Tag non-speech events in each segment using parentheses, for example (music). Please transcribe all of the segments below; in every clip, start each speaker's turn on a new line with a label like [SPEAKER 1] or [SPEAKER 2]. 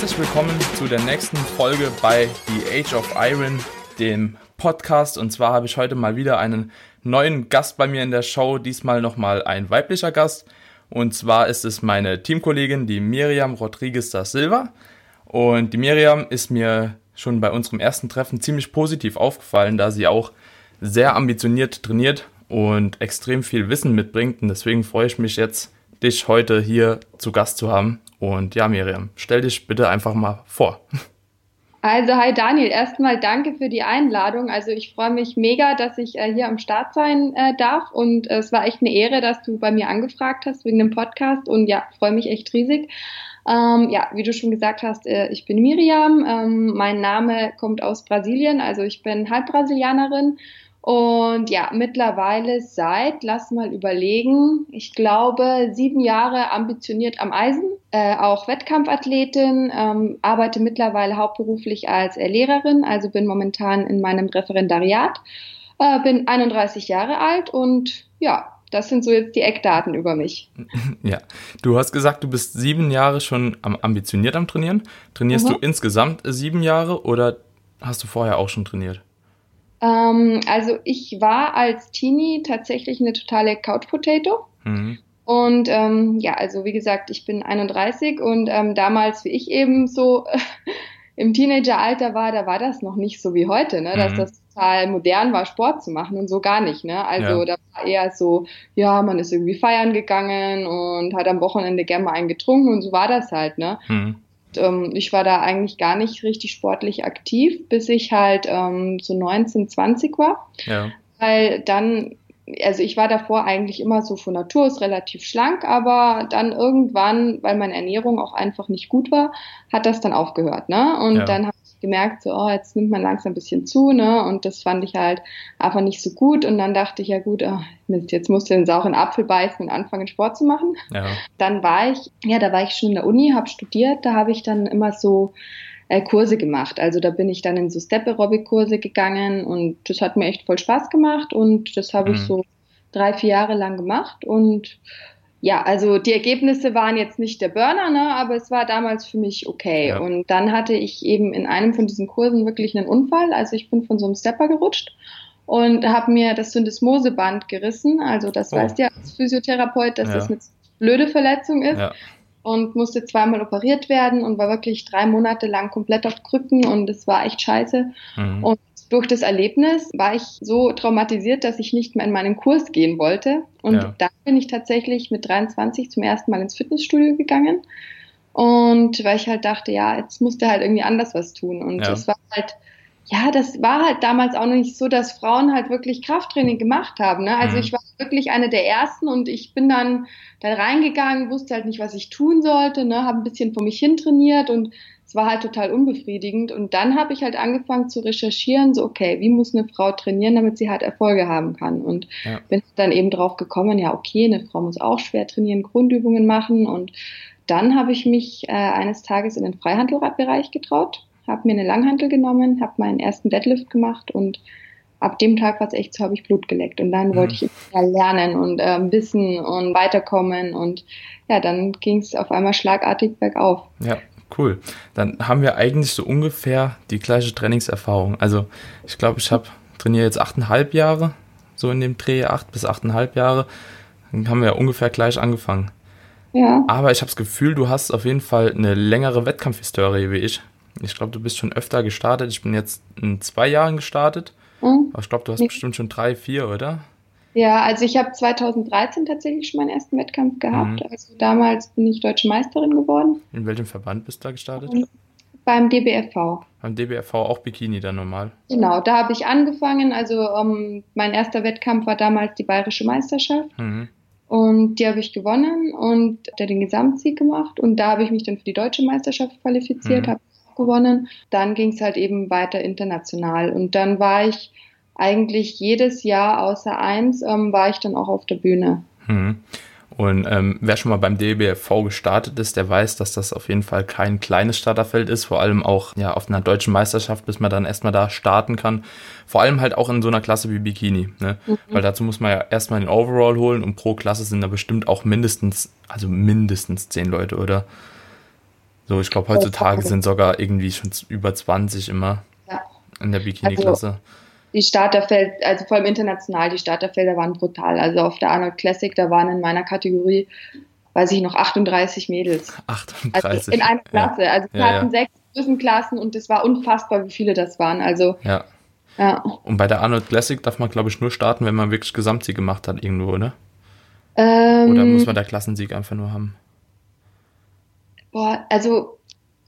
[SPEAKER 1] herzlich willkommen zu der nächsten Folge bei The Age of Iron, dem Podcast. Und zwar habe ich heute mal wieder einen neuen Gast bei mir in der Show, diesmal nochmal ein weiblicher Gast. Und zwar ist es meine Teamkollegin, die Miriam Rodriguez da Silva. Und die Miriam ist mir schon bei unserem ersten Treffen ziemlich positiv aufgefallen, da sie auch sehr ambitioniert trainiert und extrem viel Wissen mitbringt. Und deswegen freue ich mich jetzt, dich heute hier zu Gast zu haben. Und ja, Miriam, stell dich bitte einfach mal vor.
[SPEAKER 2] Also, hi Daniel, erstmal danke für die Einladung. Also, ich freue mich mega, dass ich äh, hier am Start sein äh, darf. Und äh, es war echt eine Ehre, dass du bei mir angefragt hast wegen dem Podcast. Und ja, freue mich echt riesig. Ähm, ja, wie du schon gesagt hast, äh, ich bin Miriam. Ähm, mein Name kommt aus Brasilien. Also, ich bin Halbbrasilianerin und ja, mittlerweile seit, lass mal überlegen, ich glaube, sieben Jahre ambitioniert am Eisen, äh, auch Wettkampfathletin, ähm, arbeite mittlerweile hauptberuflich als Lehrerin, also bin momentan in meinem Referendariat, äh, bin 31 Jahre alt und ja, das sind so jetzt die Eckdaten über mich. (laughs)
[SPEAKER 1] Ja, du hast gesagt, du bist sieben Jahre schon am, ambitioniert am Trainieren. Trainierst mhm. du insgesamt sieben Jahre oder hast du vorher auch schon trainiert?
[SPEAKER 2] Ähm, also ich war als Teenie tatsächlich eine totale Couch Potato. Mhm. Und ähm, ja, also wie gesagt, ich bin 31 und ähm, damals, wie ich eben so (laughs) im Teenageralter war, da war das noch nicht so wie heute, ne? dass mhm. das total modern war, Sport zu machen und so gar nicht. Ne? Also ja. da war eher so, ja, man ist irgendwie feiern gegangen und hat am Wochenende gerne mal einen getrunken und so war das halt. Ne? Mhm ähm, ich war da eigentlich gar nicht richtig sportlich aktiv, bis ich halt ähm, so 19, 20 war. Ja. Weil dann, also ich war davor eigentlich immer so von Natur aus relativ schlank, aber dann irgendwann, weil meine Ernährung auch einfach nicht gut war, hat das dann aufgehört. Ne? Und ja. dann habe gemerkt, so, oh, jetzt nimmt man langsam ein bisschen zu, ne? Und das fand ich halt einfach nicht so gut. Und dann dachte ich, ja gut, oh, Mist, jetzt musst du den sauren Apfel beißen und anfangen, Sport zu machen. Ja. Dann war ich, ja, da war ich schon in der Uni, habe studiert, da habe ich dann immer so äh, Kurse gemacht. Also da bin ich dann in so Step-Aerobic-Kurse gegangen und das hat mir echt voll Spaß gemacht und das habe mhm. ich so drei, vier Jahre lang gemacht und ja, also die Ergebnisse waren jetzt nicht der Burner, ne, aber es war damals für mich okay. Ja. Und dann hatte ich eben in einem von diesen Kursen wirklich einen Unfall. Also ich bin von so einem Stepper gerutscht und habe mir das Syndesmoseband gerissen. Also das oh. weißt ja als Physiotherapeut, dass ja. das eine blöde Verletzung ist. Ja. Und musste zweimal operiert werden und war wirklich drei Monate lang komplett auf Krücken und es war echt scheiße. Mhm. Und durch das Erlebnis war ich so traumatisiert, dass ich nicht mehr in meinen Kurs gehen wollte. Und ja. dann bin ich tatsächlich mit 23 zum ersten Mal ins Fitnessstudio gegangen. Und weil ich halt dachte, ja, jetzt musste halt irgendwie anders was tun. Und ja. das war halt, ja, das war halt damals auch noch nicht so, dass Frauen halt wirklich Krafttraining gemacht haben. Ne? Also mhm. ich war wirklich eine der ersten und ich bin dann da reingegangen, wusste halt nicht, was ich tun sollte, ne? habe ein bisschen vor mich hin trainiert und es war halt total unbefriedigend. Und dann habe ich halt angefangen zu recherchieren, so, okay, wie muss eine Frau trainieren, damit sie halt Erfolge haben kann? Und ja. bin dann eben drauf gekommen, ja, okay, eine Frau muss auch schwer trainieren, Grundübungen machen. Und dann habe ich mich äh, eines Tages in den Freihandelbereich getraut, habe mir eine Langhantel genommen, habe meinen ersten Deadlift gemacht und ab dem Tag war es echt so, habe ich Blut geleckt. Und dann mhm. wollte ich lernen und äh, wissen und weiterkommen. Und ja, dann ging es auf einmal schlagartig bergauf.
[SPEAKER 1] Ja, Cool. Dann haben wir eigentlich so ungefähr die gleiche Trainingserfahrung. Also ich glaube, ich habe trainiere jetzt achteinhalb Jahre, so in dem Dreh, acht bis achteinhalb Jahre. Dann haben wir ungefähr gleich angefangen. Ja. Aber ich habe das Gefühl, du hast auf jeden Fall eine längere Wettkampfhistorie wie ich. Ich glaube, du bist schon öfter gestartet. Ich bin jetzt in zwei Jahren gestartet. Mhm. Aber ich glaube, du hast bestimmt schon drei, vier, oder?
[SPEAKER 2] Ja, also ich habe 2013 tatsächlich schon meinen ersten Wettkampf gehabt. Mhm. Also damals bin ich deutsche Meisterin geworden.
[SPEAKER 1] In welchem Verband bist du da gestartet?
[SPEAKER 2] Und beim DBFV.
[SPEAKER 1] Beim DBFV auch Bikini dann normal?
[SPEAKER 2] Genau, da habe ich angefangen. Also um, ähm, mein erster Wettkampf war damals die Bayerische Meisterschaft. Mhm. Und die habe ich gewonnen und der den Gesamtsieg gemacht. Und da habe ich mich dann für die deutsche Meisterschaft qualifiziert, mhm. habe gewonnen. Dann ging es halt eben weiter international. Und dann war ich eigentlich jedes Jahr außer eins ähm, war ich dann auch auf der Bühne.
[SPEAKER 1] Hm. Und ähm, wer schon mal beim DBFV gestartet ist, der weiß, dass das auf jeden Fall kein kleines Starterfeld ist, vor allem auch ja auf einer deutschen Meisterschaft, bis man dann erstmal da starten kann. Vor allem halt auch in so einer Klasse wie Bikini, ne? Mhm. Weil dazu muss man ja erstmal den Overall holen und pro Klasse sind da bestimmt auch mindestens, also mindestens zehn Leute, oder? So, ich glaube, heutzutage sind sogar irgendwie schon über 20 immer ja. in der Bikini-Klasse. Also,
[SPEAKER 2] die Starterfeld, also vor allem international, die Starterfelder waren brutal. Also auf der Arnold Classic, da waren in meiner Kategorie, weiß ich noch, 38 Mädels.
[SPEAKER 1] 38?
[SPEAKER 2] Also in einer Klasse. Ja. Also wir ja, hatten ja. sechs Größenklassen und es war unfassbar, wie viele das waren. Also
[SPEAKER 1] ja. ja. Und bei der Arnold Classic darf man, glaube ich, nur starten, wenn man wirklich Gesamtsieg gemacht hat irgendwo, oder? Ähm, oder muss man der Klassensieg einfach nur haben?
[SPEAKER 2] Boah, also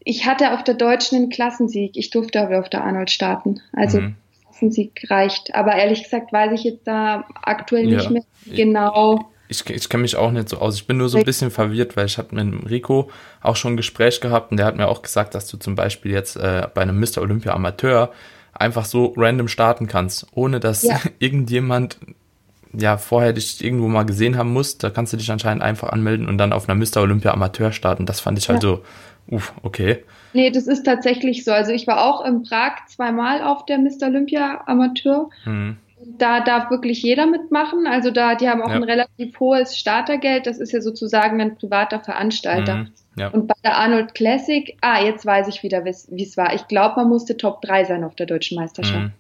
[SPEAKER 2] ich hatte auf der Deutschen einen Klassensieg. Ich durfte aber auf der Arnold starten. Also mhm. Klassensieg reicht. Aber ehrlich gesagt weiß ich jetzt da aktuell ja. nicht mehr genau.
[SPEAKER 1] Ich, ich kenne mich auch nicht so aus. Ich bin nur so ein bisschen verwirrt, weil ich hatte mit Rico auch schon ein Gespräch gehabt und der hat mir auch gesagt, dass du zum Beispiel jetzt äh, bei einem Mr. Olympia Amateur einfach so random starten kannst, ohne dass ja. (laughs) irgendjemand ja vorher dich irgendwo mal gesehen haben muss. Da kannst du dich anscheinend einfach anmelden und dann auf einer Mr. Olympia Amateur starten. Das fand ich halt ja. so, uff, okay.
[SPEAKER 2] Nee, das ist tatsächlich so. Also ich war auch in Prag zweimal auf der Mr. Olympia Amateur. Mhm. Da darf wirklich jeder mitmachen. Also da, die haben auch ja. ein relativ hohes Startergeld. Das ist ja sozusagen ein privater Veranstalter. Mhm. Ja. Und bei der Arnold Classic, ah, jetzt weiß ich wieder, wie es war. Ich glaube, man musste Top 3 sein auf der deutschen Meisterschaft. Mhm.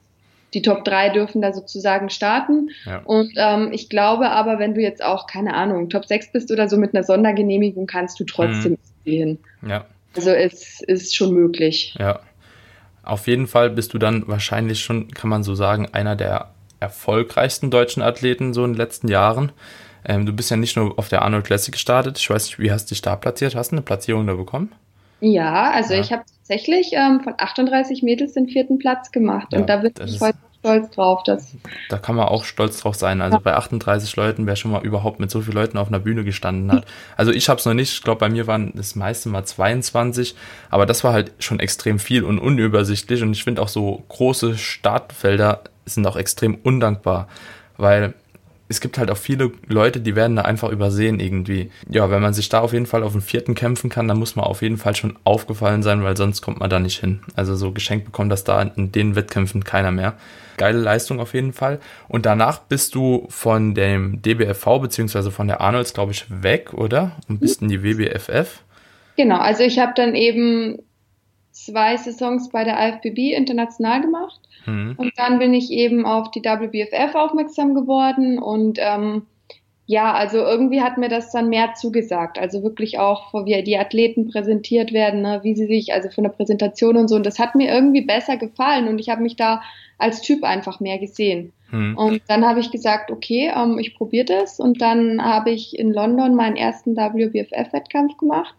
[SPEAKER 2] Die Top 3 dürfen da sozusagen starten. Ja. Und ähm, ich glaube aber, wenn du jetzt auch, keine Ahnung, Top 6 bist oder so mit einer Sondergenehmigung, kannst du trotzdem mhm. gehen. Ja. Also es ist schon möglich.
[SPEAKER 1] Ja. Auf jeden Fall bist du dann wahrscheinlich schon, kann man so sagen, einer der erfolgreichsten deutschen Athleten so in den letzten Jahren. Ähm, du bist ja nicht nur auf der Arnold Classic gestartet. Ich weiß nicht, wie hast du dich da platziert? Hast du eine Platzierung da bekommen?
[SPEAKER 2] Ja, also ja. ich habe tatsächlich ähm, von 38 Mädels den vierten Platz gemacht. Ja, und da bin ich heute stolz drauf. Dass
[SPEAKER 1] da kann man auch stolz drauf sein. Also bei 38 Leuten, wer schon mal überhaupt mit so vielen Leuten auf einer Bühne gestanden hat. Also ich habe es noch nicht. Ich glaube, bei mir waren das meiste mal 22. Aber das war halt schon extrem viel und unübersichtlich. Und ich finde auch so große Startfelder sind auch extrem undankbar. Weil es gibt halt auch viele Leute, die werden da einfach übersehen irgendwie. Ja, wenn man sich da auf jeden Fall auf den vierten kämpfen kann, dann muss man auf jeden Fall schon aufgefallen sein, weil sonst kommt man da nicht hin. Also so geschenkt bekommt das da in den Wettkämpfen keiner mehr. Geile Leistung auf jeden Fall. Und danach bist du von dem DBFV beziehungsweise von der Arnolds, glaube ich, weg, oder? Und bist in die WBFF.
[SPEAKER 2] Genau, also ich habe dann eben zwei Saisons bei der IFBB international gemacht Mhm. Und dann bin ich eben auf die WBFF aufmerksam geworden und ähm, ja, also irgendwie hat mir das dann mehr zugesagt. Also wirklich auch, wie die Athleten präsentiert werden, ne, wie sie sich, also von der Präsentation und so. Und das hat mir irgendwie besser gefallen und ich habe mich da als Typ einfach mehr gesehen. Mhm. Und dann habe ich gesagt, okay, ähm, ich probiere das. Und dann habe ich in London meinen ersten WBFF-Wettkampf gemacht.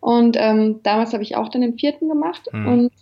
[SPEAKER 2] Und ähm, damals habe ich auch dann den vierten gemacht. Mhm. Und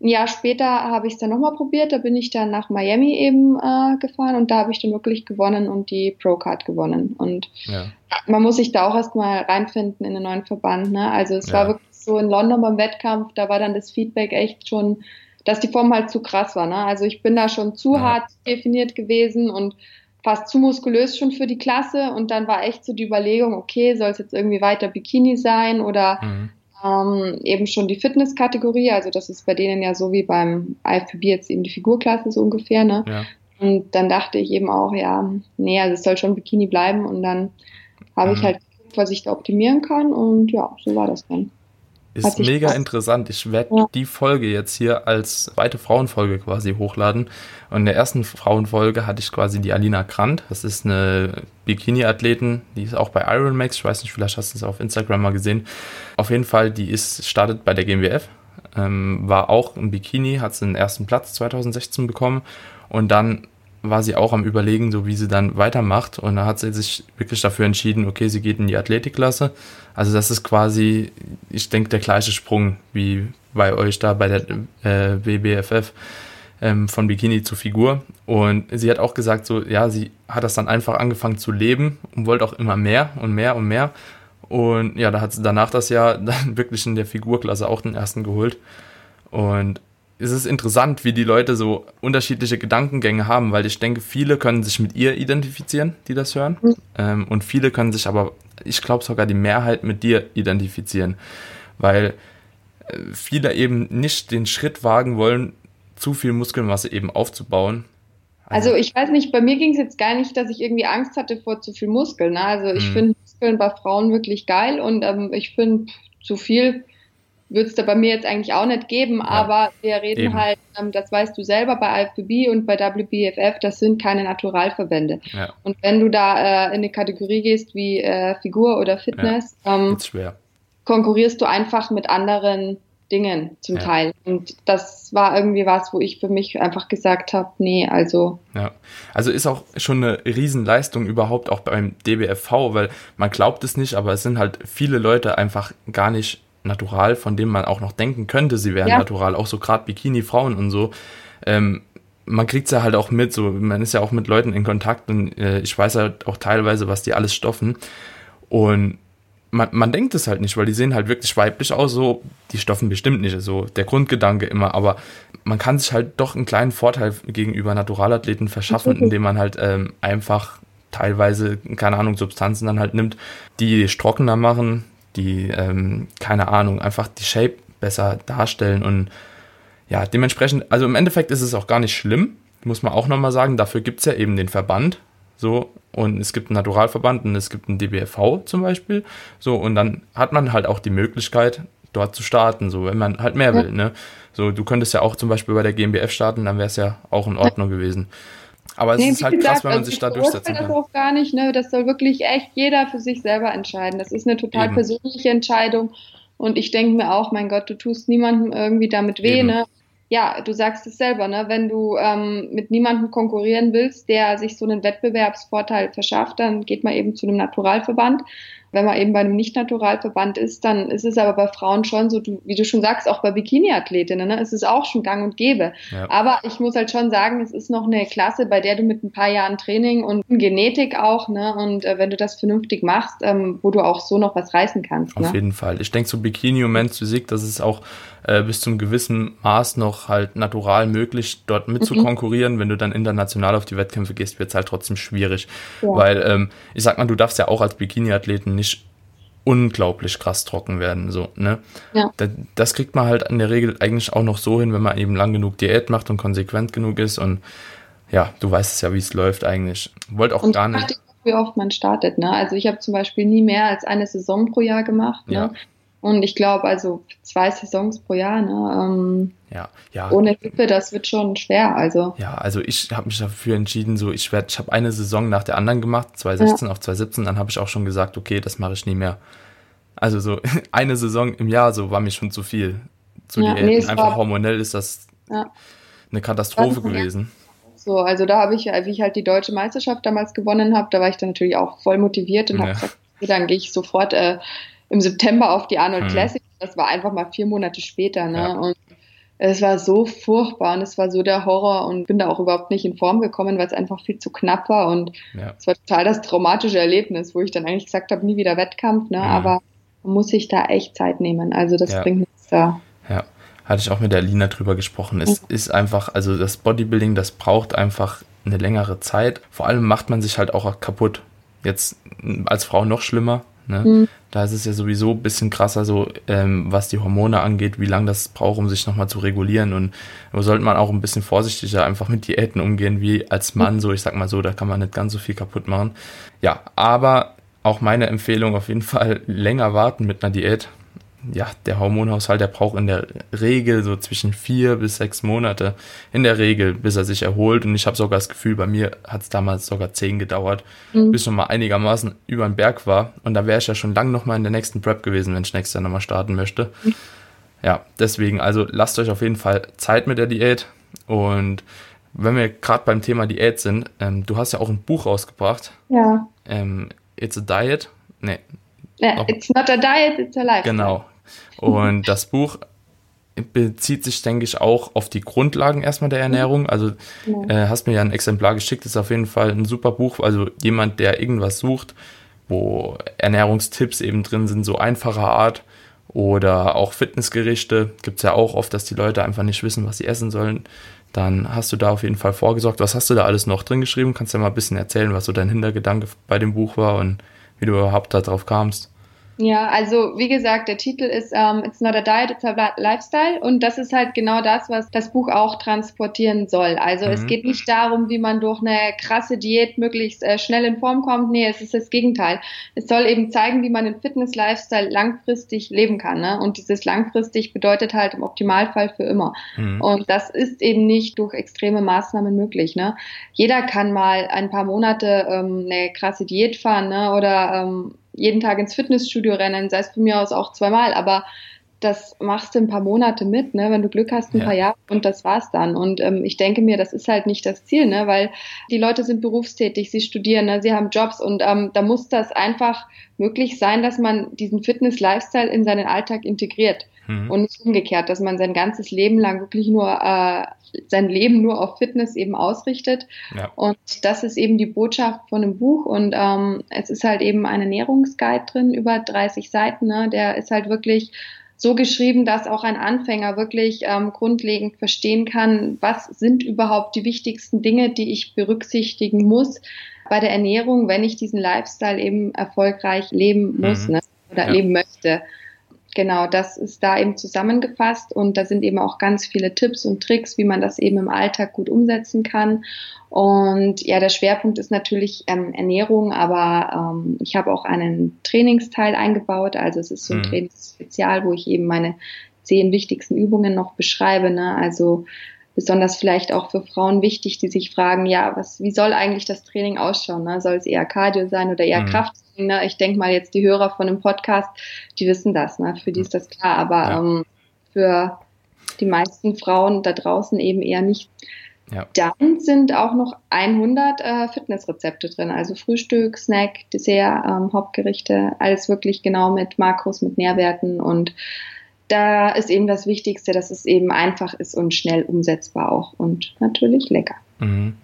[SPEAKER 2] ein Jahr später habe ich es dann nochmal probiert. Da bin ich dann nach Miami eben äh, gefahren und da habe ich dann wirklich gewonnen und die Pro-Card gewonnen. Und ja. man muss sich da auch erstmal reinfinden in den neuen Verband. Ne? Also es ja. war wirklich so in London beim Wettkampf, da war dann das Feedback echt schon, dass die Form halt zu krass war. Ne? Also ich bin da schon zu ja. hart definiert gewesen und fast zu muskulös schon für die Klasse und dann war echt so die Überlegung, okay, soll es jetzt irgendwie weiter Bikini sein oder mhm ähm, eben schon die Fitnesskategorie, also das ist bei denen ja so wie beim IFBB jetzt eben die Figurklasse so ungefähr, ne? Ja. Und dann dachte ich eben auch, ja, nee, also es soll schon Bikini bleiben und dann habe mhm. ich halt geguckt, was ich da optimieren kann und ja, so war das dann.
[SPEAKER 1] Ist mega interessant. Ich werde ja. die Folge jetzt hier als zweite Frauenfolge quasi hochladen. Und in der ersten Frauenfolge hatte ich quasi die Alina Grant. Das ist eine Bikini-Athletin, die ist auch bei Iron Max. Ich weiß nicht, vielleicht hast du es auf Instagram mal gesehen. Auf jeden Fall, die ist startet bei der GmbF, ähm, war auch im Bikini, hat den ersten Platz 2016 bekommen und dann war sie auch am Überlegen, so wie sie dann weitermacht. Und da hat sie sich wirklich dafür entschieden, okay, sie geht in die Athletikklasse. Also das ist quasi, ich denke, der gleiche Sprung wie bei euch da bei der äh, BBFF ähm, von Bikini zu Figur. Und sie hat auch gesagt, so, ja, sie hat das dann einfach angefangen zu leben und wollte auch immer mehr und mehr und mehr. Und ja, da hat sie danach das Jahr (laughs) dann wirklich in der Figurklasse auch den ersten geholt. Und es ist interessant, wie die Leute so unterschiedliche Gedankengänge haben, weil ich denke, viele können sich mit ihr identifizieren, die das hören. Mhm. Ähm, und viele können sich aber, ich glaube sogar die Mehrheit mit dir identifizieren, weil äh, viele eben nicht den Schritt wagen wollen, zu viel Muskelmasse eben aufzubauen.
[SPEAKER 2] Also, also ich weiß nicht, bei mir ging es jetzt gar nicht, dass ich irgendwie Angst hatte vor zu viel Muskeln. Ne? Also ich mhm. finde Muskeln bei Frauen wirklich geil und ähm, ich finde zu viel würde es da bei mir jetzt eigentlich auch nicht geben, ja, aber wir reden eben. halt, ähm, das weißt du selber, bei IFBB und bei WBFF, das sind keine Naturalverbände. Ja. Und wenn du da äh, in eine Kategorie gehst wie äh, Figur oder Fitness, ja, ähm, konkurrierst du einfach mit anderen Dingen zum ja. Teil. Und das war irgendwie was, wo ich für mich einfach gesagt habe, nee, also.
[SPEAKER 1] Ja, also ist auch schon eine Riesenleistung überhaupt auch beim DBFV, weil man glaubt es nicht, aber es sind halt viele Leute einfach gar nicht natural, von denen man auch noch denken könnte, sie wären ja. natural, auch so gerade Bikini-Frauen und so. Ähm, man kriegt es ja halt auch mit, so man ist ja auch mit Leuten in Kontakt und äh, ich weiß halt auch teilweise, was die alles stoffen. Und man, man denkt es halt nicht, weil die sehen halt wirklich weiblich aus, so, die stoffen bestimmt nicht, so der Grundgedanke immer, aber man kann sich halt doch einen kleinen Vorteil gegenüber Naturalathleten verschaffen, indem man halt ähm, einfach teilweise, keine Ahnung, Substanzen dann halt nimmt, die trockener machen, die, ähm, keine Ahnung, einfach die Shape besser darstellen und ja, dementsprechend, also im Endeffekt ist es auch gar nicht schlimm, muss man auch nochmal sagen, dafür gibt es ja eben den Verband, so, und es gibt einen Naturalverband und es gibt einen DBFV zum Beispiel. So, und dann hat man halt auch die Möglichkeit, dort zu starten, so, wenn man halt mehr will, ne? So, du könntest ja auch zum Beispiel bei der GmbF starten, dann wäre es ja auch in Ordnung gewesen. Aber es nee, ist halt gesagt, krass, wenn man also sich da durchsetzen kann.
[SPEAKER 2] das auch gar nicht, ne? Das soll wirklich echt jeder für sich selber entscheiden. Das ist eine total Eben. persönliche Entscheidung. Und ich denke mir auch, mein Gott, du tust niemandem irgendwie damit weh, Eben. ne? Ja, du sagst es selber, ne? wenn du ähm, mit niemandem konkurrieren willst, der sich so einen Wettbewerbsvorteil verschafft, dann geht man eben zu einem Naturalverband. Wenn man eben bei einem Nicht-Naturalverband ist, dann ist es aber bei Frauen schon so, wie du schon sagst, auch bei Bikini-Athletinnen, ne, ist es auch schon gang und gäbe. Ja. Aber ich muss halt schon sagen, es ist noch eine Klasse, bei der du mit ein paar Jahren Training und Genetik auch, ne, und äh, wenn du das vernünftig machst, ähm, wo du auch so noch was reißen kannst.
[SPEAKER 1] Auf ne? jeden Fall. Ich denke, so Bikini und Men's Physik, das ist auch äh, bis zum gewissen Maß noch halt natural möglich, dort mit mhm. zu konkurrieren. Wenn du dann international auf die Wettkämpfe gehst, wird es halt trotzdem schwierig. Ja. Weil, ähm, ich sag mal, du darfst ja auch als Bikini-Athleten nicht unglaublich krass trocken werden. So, ne? Ja. Das, kriegt man halt in der Regel eigentlich auch noch so hin, wenn man eben lang genug Diät macht und konsequent genug ist. Und ja, du weißt es ja, wie es läuft eigentlich. Wollt auch und gar nicht.
[SPEAKER 2] Wie oft man startet, ne? Also ich habe zum Beispiel nie mehr als eine Saison pro Jahr gemacht. Ne? Ja. Und ich glaube, also zwei Saisons pro Jahr, ne? Ähm,
[SPEAKER 1] ja, ja.
[SPEAKER 2] Ohne Hilfe, das wird schon schwer. Also.
[SPEAKER 1] Ja, also ich habe mich dafür entschieden, so ich werde, ich habe eine Saison nach der anderen gemacht, 2016 ja. auf 2017, dann habe ich auch schon gesagt, okay, das mache ich nie mehr. Also so (laughs) eine Saison im Jahr, so war mir schon zu viel. Zu ja, nee, Einfach war, hormonell ist das ja. eine Katastrophe gewesen.
[SPEAKER 2] So, also da habe ich, wie ich halt die deutsche Meisterschaft damals gewonnen habe, da war ich dann natürlich auch voll motiviert und ja. habe gesagt, okay, dann gehe ich sofort äh, im September auf die Arnold hm. Classic. Das war einfach mal vier Monate später. Ne? Ja. Und es war so furchtbar und es war so der Horror und bin da auch überhaupt nicht in Form gekommen, weil es einfach viel zu knapp war und ja. es war total das traumatische Erlebnis, wo ich dann eigentlich gesagt habe, nie wieder Wettkampf, ne? Mhm. aber man muss sich da echt Zeit nehmen. Also das ja. bringt nichts da.
[SPEAKER 1] Ja, hatte ich auch mit der Lina drüber gesprochen. Es mhm. ist einfach, also das Bodybuilding, das braucht einfach eine längere Zeit. Vor allem macht man sich halt auch kaputt. Jetzt als Frau noch schlimmer, Ne? Mhm. Da ist es ja sowieso ein bisschen krasser, so ähm, was die Hormone angeht, wie lange das braucht, um sich nochmal zu regulieren. Und da sollte man auch ein bisschen vorsichtiger einfach mit Diäten umgehen, wie als Mann, so ich sag mal so, da kann man nicht ganz so viel kaputt machen. Ja, aber auch meine Empfehlung auf jeden Fall länger warten mit einer Diät ja, der Hormonhaushalt, der braucht in der Regel so zwischen vier bis sechs Monate in der Regel, bis er sich erholt. Und ich habe sogar das Gefühl, bei mir hat es damals sogar zehn gedauert, mhm. bis ich nochmal einigermaßen über den Berg war. Und da wäre ich ja schon lange nochmal in der nächsten Prep gewesen, wenn ich nächstes Jahr nochmal starten möchte. Mhm. Ja, deswegen, also lasst euch auf jeden Fall Zeit mit der Diät. Und wenn wir gerade beim Thema Diät sind, ähm, du hast ja auch ein Buch rausgebracht.
[SPEAKER 2] Ja.
[SPEAKER 1] Ähm, It's a Diet. Nee,
[SPEAKER 2] ja, it's not a diet, it's a lifestyle.
[SPEAKER 1] Genau. Und das Buch bezieht sich, denke ich, auch auf die Grundlagen erstmal der Ernährung. Also äh, hast mir ja ein Exemplar geschickt, ist auf jeden Fall ein super Buch. Also jemand, der irgendwas sucht, wo Ernährungstipps eben drin sind, so einfacher Art oder auch Fitnessgerichte, gibt es ja auch oft, dass die Leute einfach nicht wissen, was sie essen sollen. Dann hast du da auf jeden Fall vorgesorgt. Was hast du da alles noch drin geschrieben? Kannst du ja mal ein bisschen erzählen, was so dein Hintergedanke bei dem Buch war und wie du überhaupt darauf kamst?
[SPEAKER 2] Ja, also wie gesagt, der Titel ist um, ähm, It's not a diet, it's a lifestyle und das ist halt genau das, was das Buch auch transportieren soll. Also mhm. es geht nicht darum, wie man durch eine krasse Diät möglichst äh, schnell in Form kommt. Nee, es ist das Gegenteil. Es soll eben zeigen, wie man den Fitness-Lifestyle langfristig leben kann. Ne? Und dieses langfristig bedeutet halt im Optimalfall für immer. Mhm. Und das ist eben nicht durch extreme Maßnahmen möglich. Ne? Jeder kann mal ein paar Monate ähm, eine krasse Diät fahren ne? oder ähm, jeden Tag ins Fitnessstudio rennen, sei es von mir aus auch zweimal, aber das machst du ein paar Monate mit, ne? wenn du Glück hast, ein ja. paar Jahre und das war's dann. Und ähm, ich denke mir, das ist halt nicht das Ziel, ne? weil die Leute sind berufstätig, sie studieren, ne? sie haben Jobs und ähm, da muss das einfach möglich sein, dass man diesen Fitness-Lifestyle in seinen Alltag integriert mhm. und nicht umgekehrt, dass man sein ganzes Leben lang wirklich nur äh, sein Leben nur auf Fitness eben ausrichtet. Ja. Und das ist eben die Botschaft von dem Buch. Und ähm, es ist halt eben ein Ernährungsguide drin, über 30 Seiten. Ne? Der ist halt wirklich so geschrieben, dass auch ein Anfänger wirklich ähm, grundlegend verstehen kann, was sind überhaupt die wichtigsten Dinge, die ich berücksichtigen muss bei der Ernährung, wenn ich diesen Lifestyle eben erfolgreich leben muss mhm. ne? oder ja. leben möchte. Genau, das ist da eben zusammengefasst und da sind eben auch ganz viele Tipps und Tricks, wie man das eben im Alltag gut umsetzen kann. Und ja, der Schwerpunkt ist natürlich ähm, Ernährung, aber ähm, ich habe auch einen Trainingsteil eingebaut. Also es ist so ein mhm. Trainingsspezial, wo ich eben meine zehn wichtigsten Übungen noch beschreibe. Ne? Also besonders vielleicht auch für Frauen wichtig, die sich fragen, ja, was, wie soll eigentlich das Training ausschauen? Ne? Soll es eher Cardio sein oder eher mhm. Kraft? Ne? Ich denke mal jetzt die Hörer von dem Podcast, die wissen das, ne? für die ist das klar, aber ja. ähm, für die meisten Frauen da draußen eben eher nicht. Ja. Dann sind auch noch 100 äh, Fitnessrezepte drin, also Frühstück, Snack, Dessert, ähm, Hauptgerichte, alles wirklich genau mit Makros, mit Nährwerten und da ist eben das Wichtigste, dass es eben einfach ist und schnell umsetzbar auch und natürlich lecker.
[SPEAKER 1] Mhm.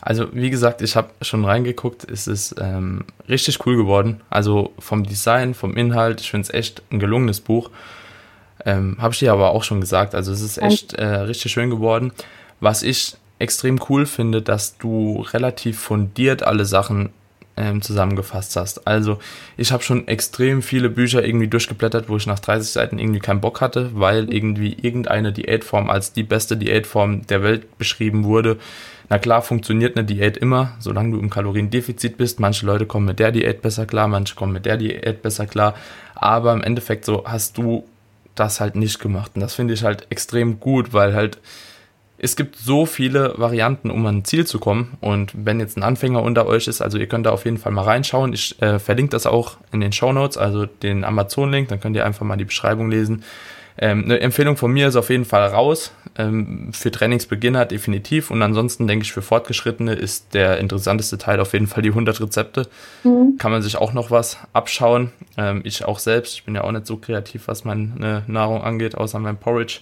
[SPEAKER 1] Also wie gesagt, ich habe schon reingeguckt, es ist ähm, richtig cool geworden. Also vom Design, vom Inhalt, ich finde es echt ein gelungenes Buch. Ähm, habe ich dir aber auch schon gesagt. Also es ist echt äh, richtig schön geworden. Was ich extrem cool finde, dass du relativ fundiert alle Sachen ähm, zusammengefasst hast. Also ich habe schon extrem viele Bücher irgendwie durchgeblättert, wo ich nach 30 Seiten irgendwie keinen Bock hatte, weil irgendwie irgendeine Diätform als die beste Diätform der Welt beschrieben wurde. Na klar, funktioniert eine Diät immer, solange du im Kaloriendefizit bist. Manche Leute kommen mit der Diät besser klar, manche kommen mit der Diät besser klar. Aber im Endeffekt so hast du das halt nicht gemacht. Und das finde ich halt extrem gut, weil halt es gibt so viele Varianten, um an ein Ziel zu kommen. Und wenn jetzt ein Anfänger unter euch ist, also ihr könnt da auf jeden Fall mal reinschauen. Ich äh, verlinke das auch in den Show Notes, also den Amazon-Link, dann könnt ihr einfach mal die Beschreibung lesen. Ähm, eine Empfehlung von mir ist auf jeden Fall raus. Ähm, für Trainingsbeginner definitiv. Und ansonsten denke ich, für Fortgeschrittene ist der interessanteste Teil auf jeden Fall die 100 Rezepte. Mhm. Kann man sich auch noch was abschauen. Ähm, ich auch selbst. Ich bin ja auch nicht so kreativ, was meine Nahrung angeht, außer mein Porridge.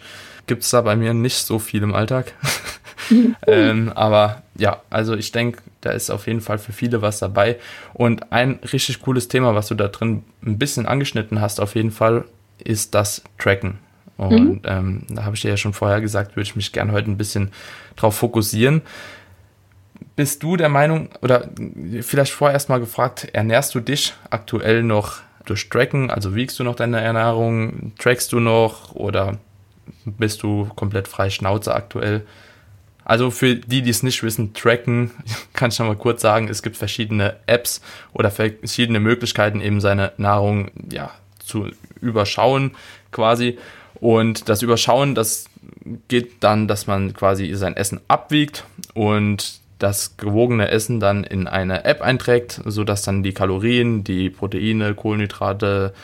[SPEAKER 1] Gibt es da bei mir nicht so viel im Alltag. (laughs) (laughs) ähm, aber ja, also ich denke, da ist auf jeden Fall für viele was dabei. Und ein richtig cooles Thema, was du da drin ein bisschen angeschnitten hast, auf jeden Fall, ist das Tracken. Und mhm. ähm, da habe ich dir ja schon vorher gesagt, würde ich mich gerne heute ein bisschen drauf fokussieren. Bist du der Meinung, oder vielleicht vorerst mal gefragt, ernährst du dich aktuell noch durch Tracken? Also wiegst du noch deine Ernährung? Trackst du noch? Oder bist du komplett frei Schnauze aktuell? Also für die, die es nicht wissen, tracken, (laughs) kann ich noch mal kurz sagen, es gibt verschiedene Apps oder verschiedene Möglichkeiten, eben seine Nahrung ja, zu überschauen quasi. Und das Überschauen, das geht dann, dass man quasi sein Essen abwiegt und das gewogene Essen dann in eine App einträgt, sodass dann die Kalorien, die Proteine, Kohlenhydrate,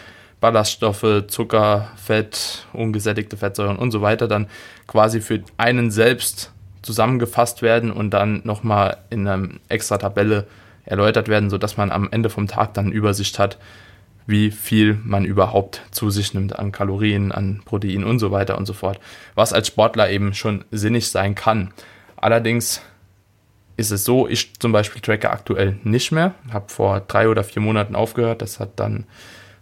[SPEAKER 1] Ballaststoffe, Zucker, Fett, ungesättigte Fettsäuren und so weiter dann quasi für einen selbst zusammengefasst werden und dann nochmal in einer extra Tabelle erläutert werden, sodass man am Ende vom Tag dann Übersicht hat, wie viel man überhaupt zu sich nimmt an Kalorien, an Protein und so weiter und so fort. Was als Sportler eben schon sinnig sein kann. Allerdings ist es so, ich zum Beispiel tracke aktuell nicht mehr, habe vor drei oder vier Monaten aufgehört. Das hat dann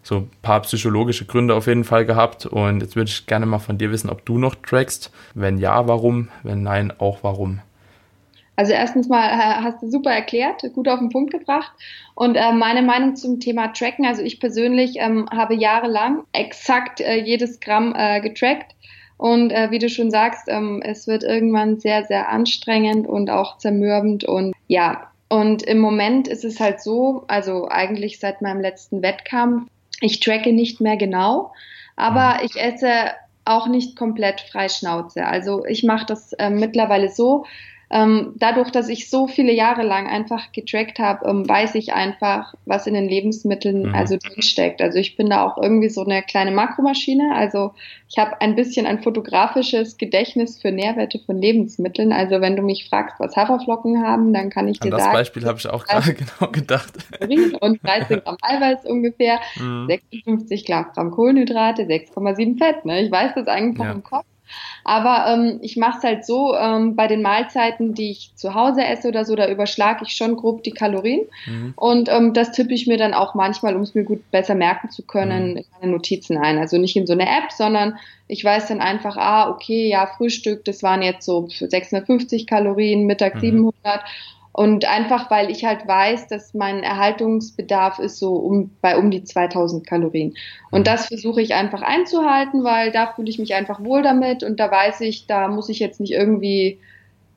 [SPEAKER 1] so ein paar psychologische Gründe auf jeden Fall gehabt. Und jetzt würde ich gerne mal von dir wissen, ob du noch trackst. Wenn ja, warum? Wenn nein, auch warum?
[SPEAKER 2] Also erstens mal äh, hast du super erklärt, gut auf den Punkt gebracht. Und äh, meine Meinung zum Thema Tracken, also ich persönlich ähm, habe jahrelang exakt äh, jedes Gramm äh, getrackt. Und äh, wie du schon sagst, ähm, es wird irgendwann sehr, sehr anstrengend und auch zermürbend. Und ja, und im Moment ist es halt so, also eigentlich seit meinem letzten Wettkampf, ich tracke nicht mehr genau, aber mhm. ich esse auch nicht komplett frei Schnauze. Also ich mache das äh, mittlerweile so, ähm, dadurch, dass ich so viele Jahre lang einfach getrackt habe, ähm, weiß ich einfach, was in den Lebensmitteln mhm. also drinsteckt. Also ich bin da auch irgendwie so eine kleine Makromaschine. Also ich habe ein bisschen ein fotografisches Gedächtnis für Nährwerte von Lebensmitteln. Also wenn du mich fragst, was Haferflocken haben, dann kann ich An dir
[SPEAKER 1] das
[SPEAKER 2] sagen.
[SPEAKER 1] Das Beispiel habe ich auch gerade (laughs) genau gedacht.
[SPEAKER 2] Und 13 Gramm Eiweiß ungefähr, mhm. 56 Gramm Kohlenhydrate, 6,7 Fett. Ne? Ich weiß das eigentlich ja. im Kopf. Aber ähm, ich mache es halt so, ähm, bei den Mahlzeiten, die ich zu Hause esse oder so, da überschlage ich schon grob die Kalorien. Mhm. Und ähm, das tippe ich mir dann auch manchmal, um es mir gut besser merken zu können, mhm. in meine Notizen ein. Also nicht in so eine App, sondern ich weiß dann einfach, ah, okay, ja, Frühstück, das waren jetzt so 650 Kalorien, Mittag mhm. 700. Und einfach, weil ich halt weiß, dass mein Erhaltungsbedarf ist so um, bei um die 2000 Kalorien. Und mhm. das versuche ich einfach einzuhalten, weil da fühle ich mich einfach wohl damit und da weiß ich, da muss ich jetzt nicht irgendwie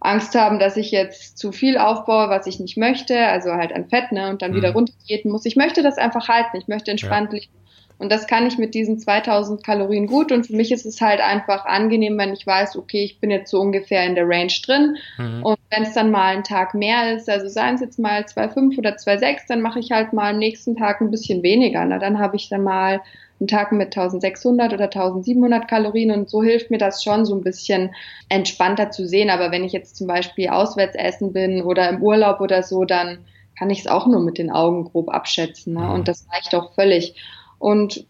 [SPEAKER 2] Angst haben, dass ich jetzt zu viel aufbaue, was ich nicht möchte, also halt an Fett, ne, und dann mhm. wieder runtergehen muss. Ich möchte das einfach halten. Ich möchte entspannt ja. leben. Und das kann ich mit diesen 2000 Kalorien gut. Und für mich ist es halt einfach angenehm, wenn ich weiß, okay, ich bin jetzt so ungefähr in der Range drin. Mhm. Und wenn es dann mal ein Tag mehr ist, also seien es jetzt mal 2,5 oder 2,6, dann mache ich halt mal am nächsten Tag ein bisschen weniger. Na, dann habe ich dann mal einen Tag mit 1600 oder 1700 Kalorien und so hilft mir das schon so ein bisschen entspannter zu sehen. Aber wenn ich jetzt zum Beispiel auswärts essen bin oder im Urlaub oder so, dann kann ich es auch nur mit den Augen grob abschätzen. Ne? Und das reicht auch völlig. Und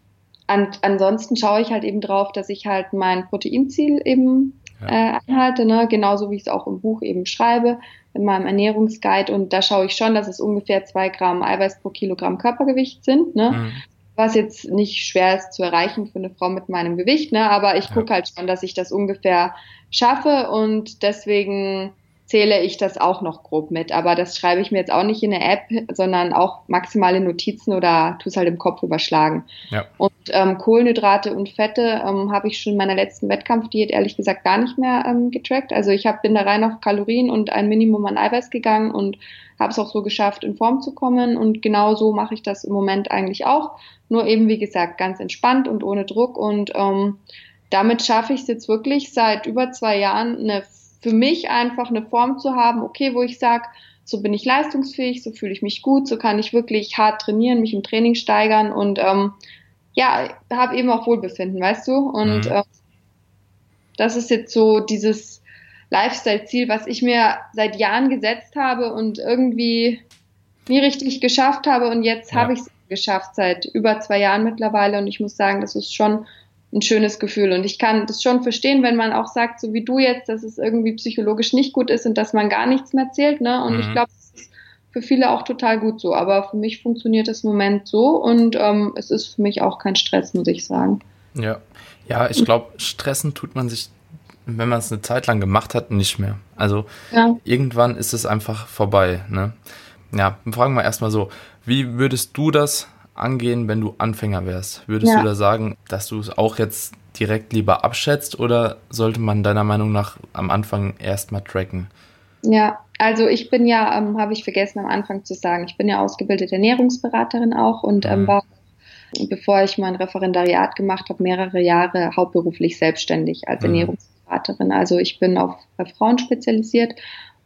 [SPEAKER 2] an, ansonsten schaue ich halt eben drauf, dass ich halt mein Proteinziel eben ja. äh, einhalte, ne? genauso wie ich es auch im Buch eben schreibe, in meinem Ernährungsguide. Und da schaue ich schon, dass es ungefähr zwei Gramm Eiweiß pro Kilogramm Körpergewicht sind. Ne? Mhm. Was jetzt nicht schwer ist zu erreichen für eine Frau mit meinem Gewicht, ne? aber ich gucke halt schon, dass ich das ungefähr schaffe und deswegen zähle ich das auch noch grob mit. Aber das schreibe ich mir jetzt auch nicht in eine App, sondern auch maximale Notizen oder tu es halt im Kopf überschlagen. Ja. Und ähm, Kohlenhydrate und Fette ähm, habe ich schon in meiner letzten Wettkampfdiät ehrlich gesagt gar nicht mehr ähm, getrackt. Also ich hab, bin da rein auf Kalorien und ein Minimum an Eiweiß gegangen und habe es auch so geschafft, in Form zu kommen. Und genau so mache ich das im Moment eigentlich auch. Nur eben, wie gesagt, ganz entspannt und ohne Druck. Und ähm, damit schaffe ich es jetzt wirklich seit über zwei Jahren eine für mich einfach eine Form zu haben, okay, wo ich sage, so bin ich leistungsfähig, so fühle ich mich gut, so kann ich wirklich hart trainieren, mich im Training steigern und ähm, ja, habe eben auch Wohlbefinden, weißt du? Und mhm. äh, das ist jetzt so dieses Lifestyle-Ziel, was ich mir seit Jahren gesetzt habe und irgendwie nie richtig geschafft habe und jetzt ja. habe ich es geschafft seit über zwei Jahren mittlerweile und ich muss sagen, das ist schon ein schönes Gefühl. Und ich kann das schon verstehen, wenn man auch sagt, so wie du jetzt, dass es irgendwie psychologisch nicht gut ist und dass man gar nichts mehr zählt. Ne? Und mhm. ich glaube, es ist für viele auch total gut so. Aber für mich funktioniert das im Moment so und ähm, es ist für mich auch kein Stress, muss ich sagen.
[SPEAKER 1] Ja, ja, ich glaube, stressen tut man sich, wenn man es eine Zeit lang gemacht hat, nicht mehr. Also ja. irgendwann ist es einfach vorbei. Ne? Ja, fragen wir erstmal so, wie würdest du das angehen, wenn du Anfänger wärst? Würdest ja. du da sagen, dass du es auch jetzt direkt lieber abschätzt oder sollte man deiner Meinung nach am Anfang erstmal tracken?
[SPEAKER 2] Ja, also ich bin ja, ähm, habe ich vergessen am Anfang zu sagen, ich bin ja ausgebildete Ernährungsberaterin auch und ähm, mhm. war, bevor ich mein Referendariat gemacht habe, mehrere Jahre hauptberuflich selbstständig als mhm. Ernährungsberaterin. Also ich bin auf Frauen spezialisiert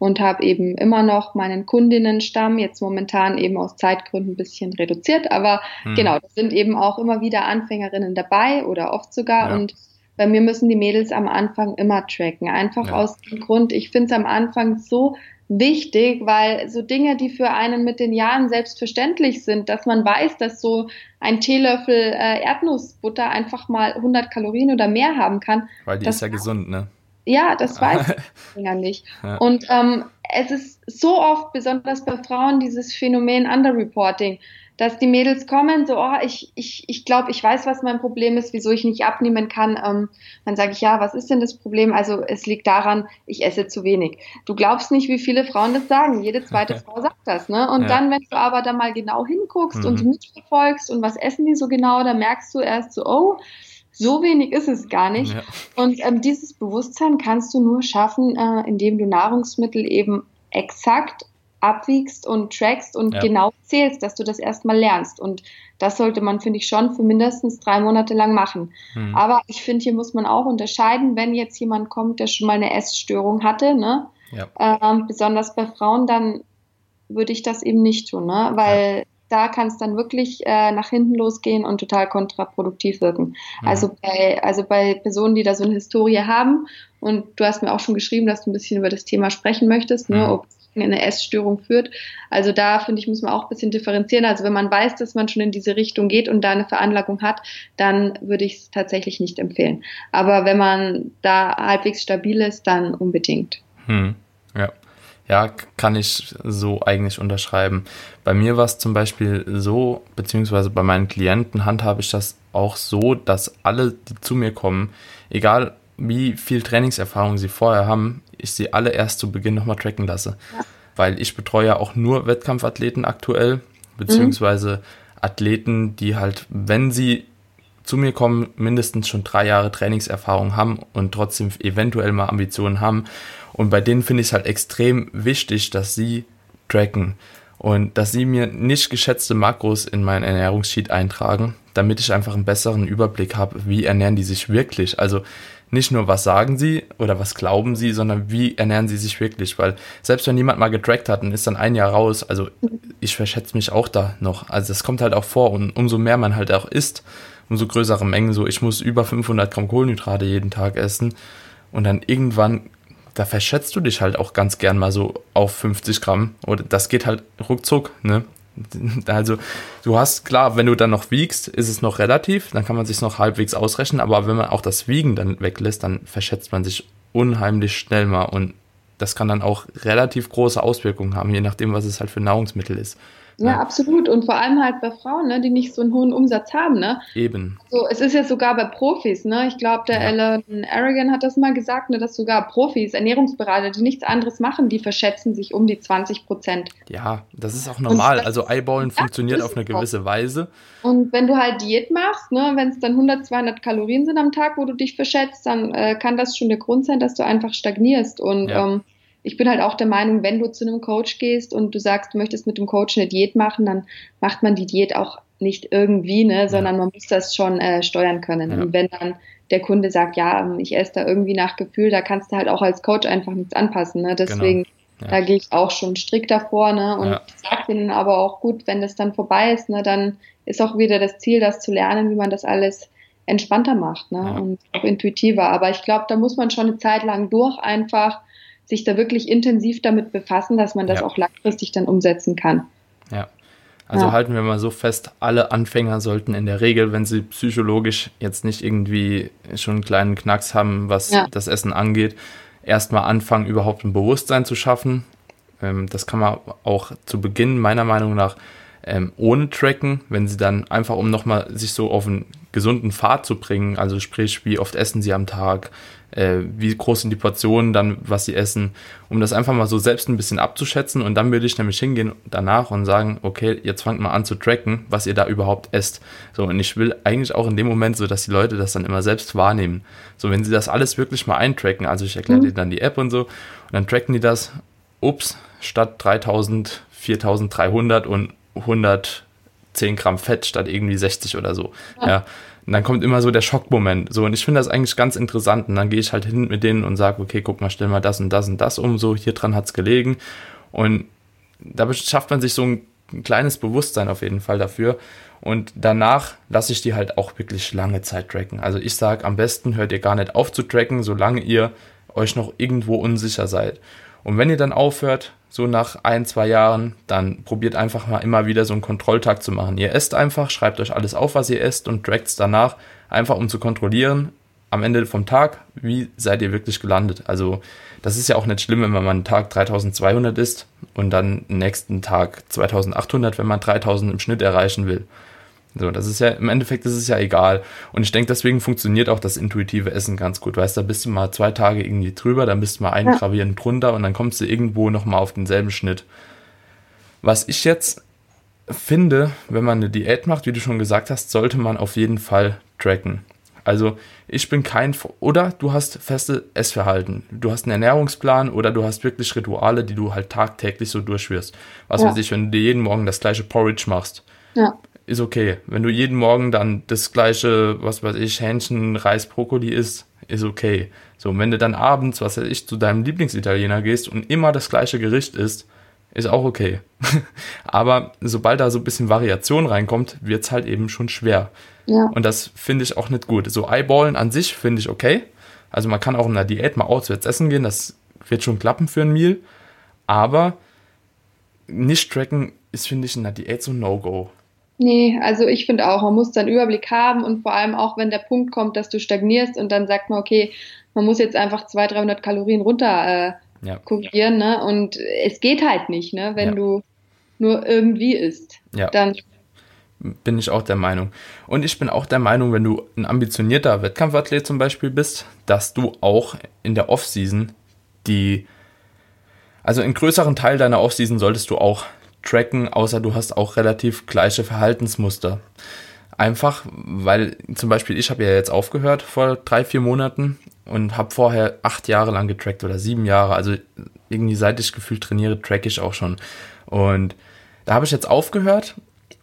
[SPEAKER 2] und habe eben immer noch meinen Kundinnenstamm, jetzt momentan eben aus Zeitgründen ein bisschen reduziert, aber hm. genau, da sind eben auch immer wieder Anfängerinnen dabei oder oft sogar ja. und bei mir müssen die Mädels am Anfang immer tracken, einfach ja. aus dem Grund, ich finde es am Anfang so wichtig, weil so Dinge, die für einen mit den Jahren selbstverständlich sind, dass man weiß, dass so ein Teelöffel äh, Erdnussbutter einfach mal 100 Kalorien oder mehr haben kann.
[SPEAKER 1] Weil die ist ja gesund, ne?
[SPEAKER 2] Ja, das (laughs) weiß ich ja nicht. Ja. Und ähm, es ist so oft, besonders bei Frauen, dieses Phänomen Underreporting, dass die Mädels kommen, so, oh, ich, ich, ich glaube, ich weiß, was mein Problem ist, wieso ich nicht abnehmen kann. Ähm, dann sage ich, ja, was ist denn das Problem? Also es liegt daran, ich esse zu wenig. Du glaubst nicht, wie viele Frauen das sagen. Jede zweite (laughs) Frau sagt das. Ne? Und ja. dann, wenn du aber da mal genau hinguckst mhm. und mitverfolgst und was essen die so genau, dann merkst du erst so, oh, so wenig ist es gar nicht. Ja. Und ähm, dieses Bewusstsein kannst du nur schaffen, äh, indem du Nahrungsmittel eben exakt abwiegst und trackst und ja. genau zählst, dass du das erstmal lernst. Und das sollte man, finde ich, schon für mindestens drei Monate lang machen. Mhm. Aber ich finde, hier muss man auch unterscheiden, wenn jetzt jemand kommt, der schon mal eine Essstörung hatte, ne? Ja. Ähm, besonders bei Frauen, dann würde ich das eben nicht tun, ne? Weil. Da kann es dann wirklich äh, nach hinten losgehen und total kontraproduktiv wirken. Mhm. Also bei, also bei Personen, die da so eine Historie haben, und du hast mir auch schon geschrieben, dass du ein bisschen über das Thema sprechen möchtest, ne? Mhm. ob eine Essstörung führt. Also da finde ich, muss man auch ein bisschen differenzieren. Also wenn man weiß, dass man schon in diese Richtung geht und da eine Veranlagung hat, dann würde ich es tatsächlich nicht empfehlen. Aber wenn man da halbwegs stabil ist, dann unbedingt.
[SPEAKER 1] Hm. Ja. Ja, kann ich so eigentlich unterschreiben. Bei mir war es zum Beispiel so, beziehungsweise bei meinen Klienten handhabe ich das auch so, dass alle, die zu mir kommen, egal wie viel Trainingserfahrung sie vorher haben, ich sie alle erst zu Beginn nochmal tracken lasse. Ja. Weil ich betreue ja auch nur Wettkampfathleten aktuell, beziehungsweise mhm. Athleten, die halt, wenn sie zu mir kommen, mindestens schon drei Jahre Trainingserfahrung haben und trotzdem eventuell mal Ambitionen haben. Und bei denen finde ich es halt extrem wichtig, dass sie tracken und dass sie mir nicht geschätzte Makros in meinen Ernährungssheet eintragen, damit ich einfach einen besseren Überblick habe, wie ernähren die sich wirklich. Also nicht nur, was sagen sie oder was glauben sie, sondern wie ernähren sie sich wirklich. Weil selbst wenn jemand mal getrackt hat und ist dann ein Jahr raus, also ich verschätze mich auch da noch. Also das kommt halt auch vor und umso mehr man halt auch isst, umso größere Mengen so. Ich muss über 500 Gramm Kohlenhydrate jeden Tag essen und dann irgendwann, da verschätzt du dich halt auch ganz gern mal so auf 50 Gramm. Oder das geht halt ruckzuck, ne? (laughs) Also du hast, klar, wenn du dann noch wiegst, ist es noch relativ, dann kann man sich noch halbwegs ausrechnen, aber wenn man auch das Wiegen dann weglässt, dann verschätzt man sich unheimlich schnell mal und das kann dann auch relativ große Auswirkungen haben, je nachdem, was es halt für Nahrungsmittel ist.
[SPEAKER 2] Ja, ja, absolut. Und vor allem halt bei Frauen, ne, die nicht so einen hohen Umsatz haben. Ne?
[SPEAKER 1] Eben.
[SPEAKER 2] So, es ist ja sogar bei Profis. Ne? Ich glaube, der ja. Alan Aragon hat das mal gesagt, ne, dass sogar Profis, Ernährungsberater, die nichts anderes machen, die verschätzen sich um die 20 Prozent.
[SPEAKER 1] Ja, das ist auch normal. also Eyeballen funktioniert auf eine gewisse Weise.
[SPEAKER 2] Und wenn du halt Diät machst, ne, wenn es dann 100, 200 Kalorien sind am Tag, wo du dich verschätzt, dann äh, kann das schon der Grund sein, dass du einfach stagnierst. Und ja. ähm, ich bin halt auch der Meinung, wenn du zu einem Coach gehst und du sagst, du möchtest mit dem Coach eine Diät machen, dann macht man die Diät auch nicht irgendwie, ne, sondern man muss das schon äh, steuern können. Ja. Und wenn dann der Kunde sagt, ja, ich esse da irgendwie nach Gefühl, da kannst du halt auch als Coach einfach nichts anpassen. Ne? Deswegen, genau. ja. da gehe ich auch schon strikt davor, ne? Und ja. sage ihnen aber auch gut, wenn das dann vorbei ist, ne, dann ist auch wieder das Ziel, das zu lernen, wie man das alles entspannter macht, ne? Ja. Und auch intuitiver. Aber ich glaube, da muss man schon eine Zeit lang durch einfach sich da wirklich intensiv damit befassen, dass man das ja. auch langfristig dann umsetzen kann.
[SPEAKER 1] Ja. Also ja. halten wir mal so fest, alle Anfänger sollten in der Regel, wenn sie psychologisch jetzt nicht irgendwie schon einen kleinen Knacks haben, was ja. das Essen angeht, erstmal anfangen, überhaupt ein Bewusstsein zu schaffen. Ähm, das kann man auch zu Beginn meiner Meinung nach ähm, ohne tracken, wenn sie dann einfach, um nochmal sich so auf einen gesunden Pfad zu bringen, also sprich, wie oft essen sie am Tag, äh, wie groß sind die Portionen dann, was sie essen, um das einfach mal so selbst ein bisschen abzuschätzen und dann würde ich nämlich hingehen danach und sagen, okay, jetzt fangt mal an zu tracken, was ihr da überhaupt esst. So, und ich will eigentlich auch in dem Moment so, dass die Leute das dann immer selbst wahrnehmen. So, wenn sie das alles wirklich mal eintracken, also ich erkläre mhm. dir dann die App und so, und dann tracken die das, ups, statt 3000, 4300 und 110 Gramm Fett statt irgendwie 60 oder so. Ja. ja. Und dann kommt immer so der Schockmoment. So, und ich finde das eigentlich ganz interessant. Und dann gehe ich halt hin mit denen und sage, okay, guck mal, stell mal das und das und das um, so, hier dran hat's gelegen. Und da schafft man sich so ein kleines Bewusstsein auf jeden Fall dafür. Und danach lasse ich die halt auch wirklich lange Zeit tracken. Also ich sage, am besten hört ihr gar nicht auf zu tracken, solange ihr euch noch irgendwo unsicher seid. Und wenn ihr dann aufhört, so nach ein, zwei Jahren, dann probiert einfach mal immer wieder so einen Kontrolltag zu machen. Ihr esst einfach, schreibt euch alles auf, was ihr esst und trackt es danach, einfach um zu kontrollieren, am Ende vom Tag, wie seid ihr wirklich gelandet? Also das ist ja auch nicht schlimm, wenn man einen Tag 3200 ist und dann nächsten Tag 2800, wenn man 3000 im Schnitt erreichen will. So, das ist ja, im Endeffekt ist es ja egal. Und ich denke, deswegen funktioniert auch das intuitive Essen ganz gut. Weißt du, da bist du mal zwei Tage irgendwie drüber, dann bist du mal eingravierend ja. drunter und dann kommst du irgendwo nochmal auf denselben Schnitt. Was ich jetzt finde, wenn man eine Diät macht, wie du schon gesagt hast, sollte man auf jeden Fall tracken. Also ich bin kein, oder du hast feste Essverhalten. Du hast einen Ernährungsplan oder du hast wirklich Rituale, die du halt tagtäglich so durchführst. Was ja. weiß ich, wenn du dir jeden Morgen das gleiche Porridge machst. Ja. Ist okay. Wenn du jeden Morgen dann das gleiche, was weiß ich, Hähnchen, Reis, Brokkoli isst, ist okay. So, und wenn du dann abends, was weiß ich, zu deinem Lieblingsitaliener gehst und immer das gleiche Gericht isst, ist auch okay. (laughs) Aber sobald da so ein bisschen Variation reinkommt, wird es halt eben schon schwer. Ja. Und das finde ich auch nicht gut. So Eyeballen an sich finde ich okay. Also man kann auch in der Diät mal auswärts essen gehen, das wird schon klappen für ein Meal. Aber nicht tracken ist, finde ich, in der Diät so ein No-Go.
[SPEAKER 2] Nee, also ich finde auch, man muss dann Überblick haben und vor allem auch, wenn der Punkt kommt, dass du stagnierst und dann sagt man, okay, man muss jetzt einfach 200, 300 Kalorien runter äh, ja. kurieren, ne? Und es geht halt nicht, ne? Wenn ja. du nur irgendwie isst. Ja. Dann
[SPEAKER 1] bin ich auch der Meinung. Und ich bin auch der Meinung, wenn du ein ambitionierter Wettkampfathlet zum Beispiel bist, dass du auch in der Offseason die, also in größeren Teil deiner Offseason solltest du auch tracken, außer du hast auch relativ gleiche Verhaltensmuster. Einfach, weil zum Beispiel ich habe ja jetzt aufgehört vor drei, vier Monaten und habe vorher acht Jahre lang getrackt oder sieben Jahre. Also irgendwie seit ich gefühlt trainiere, track ich auch schon. Und da habe ich jetzt aufgehört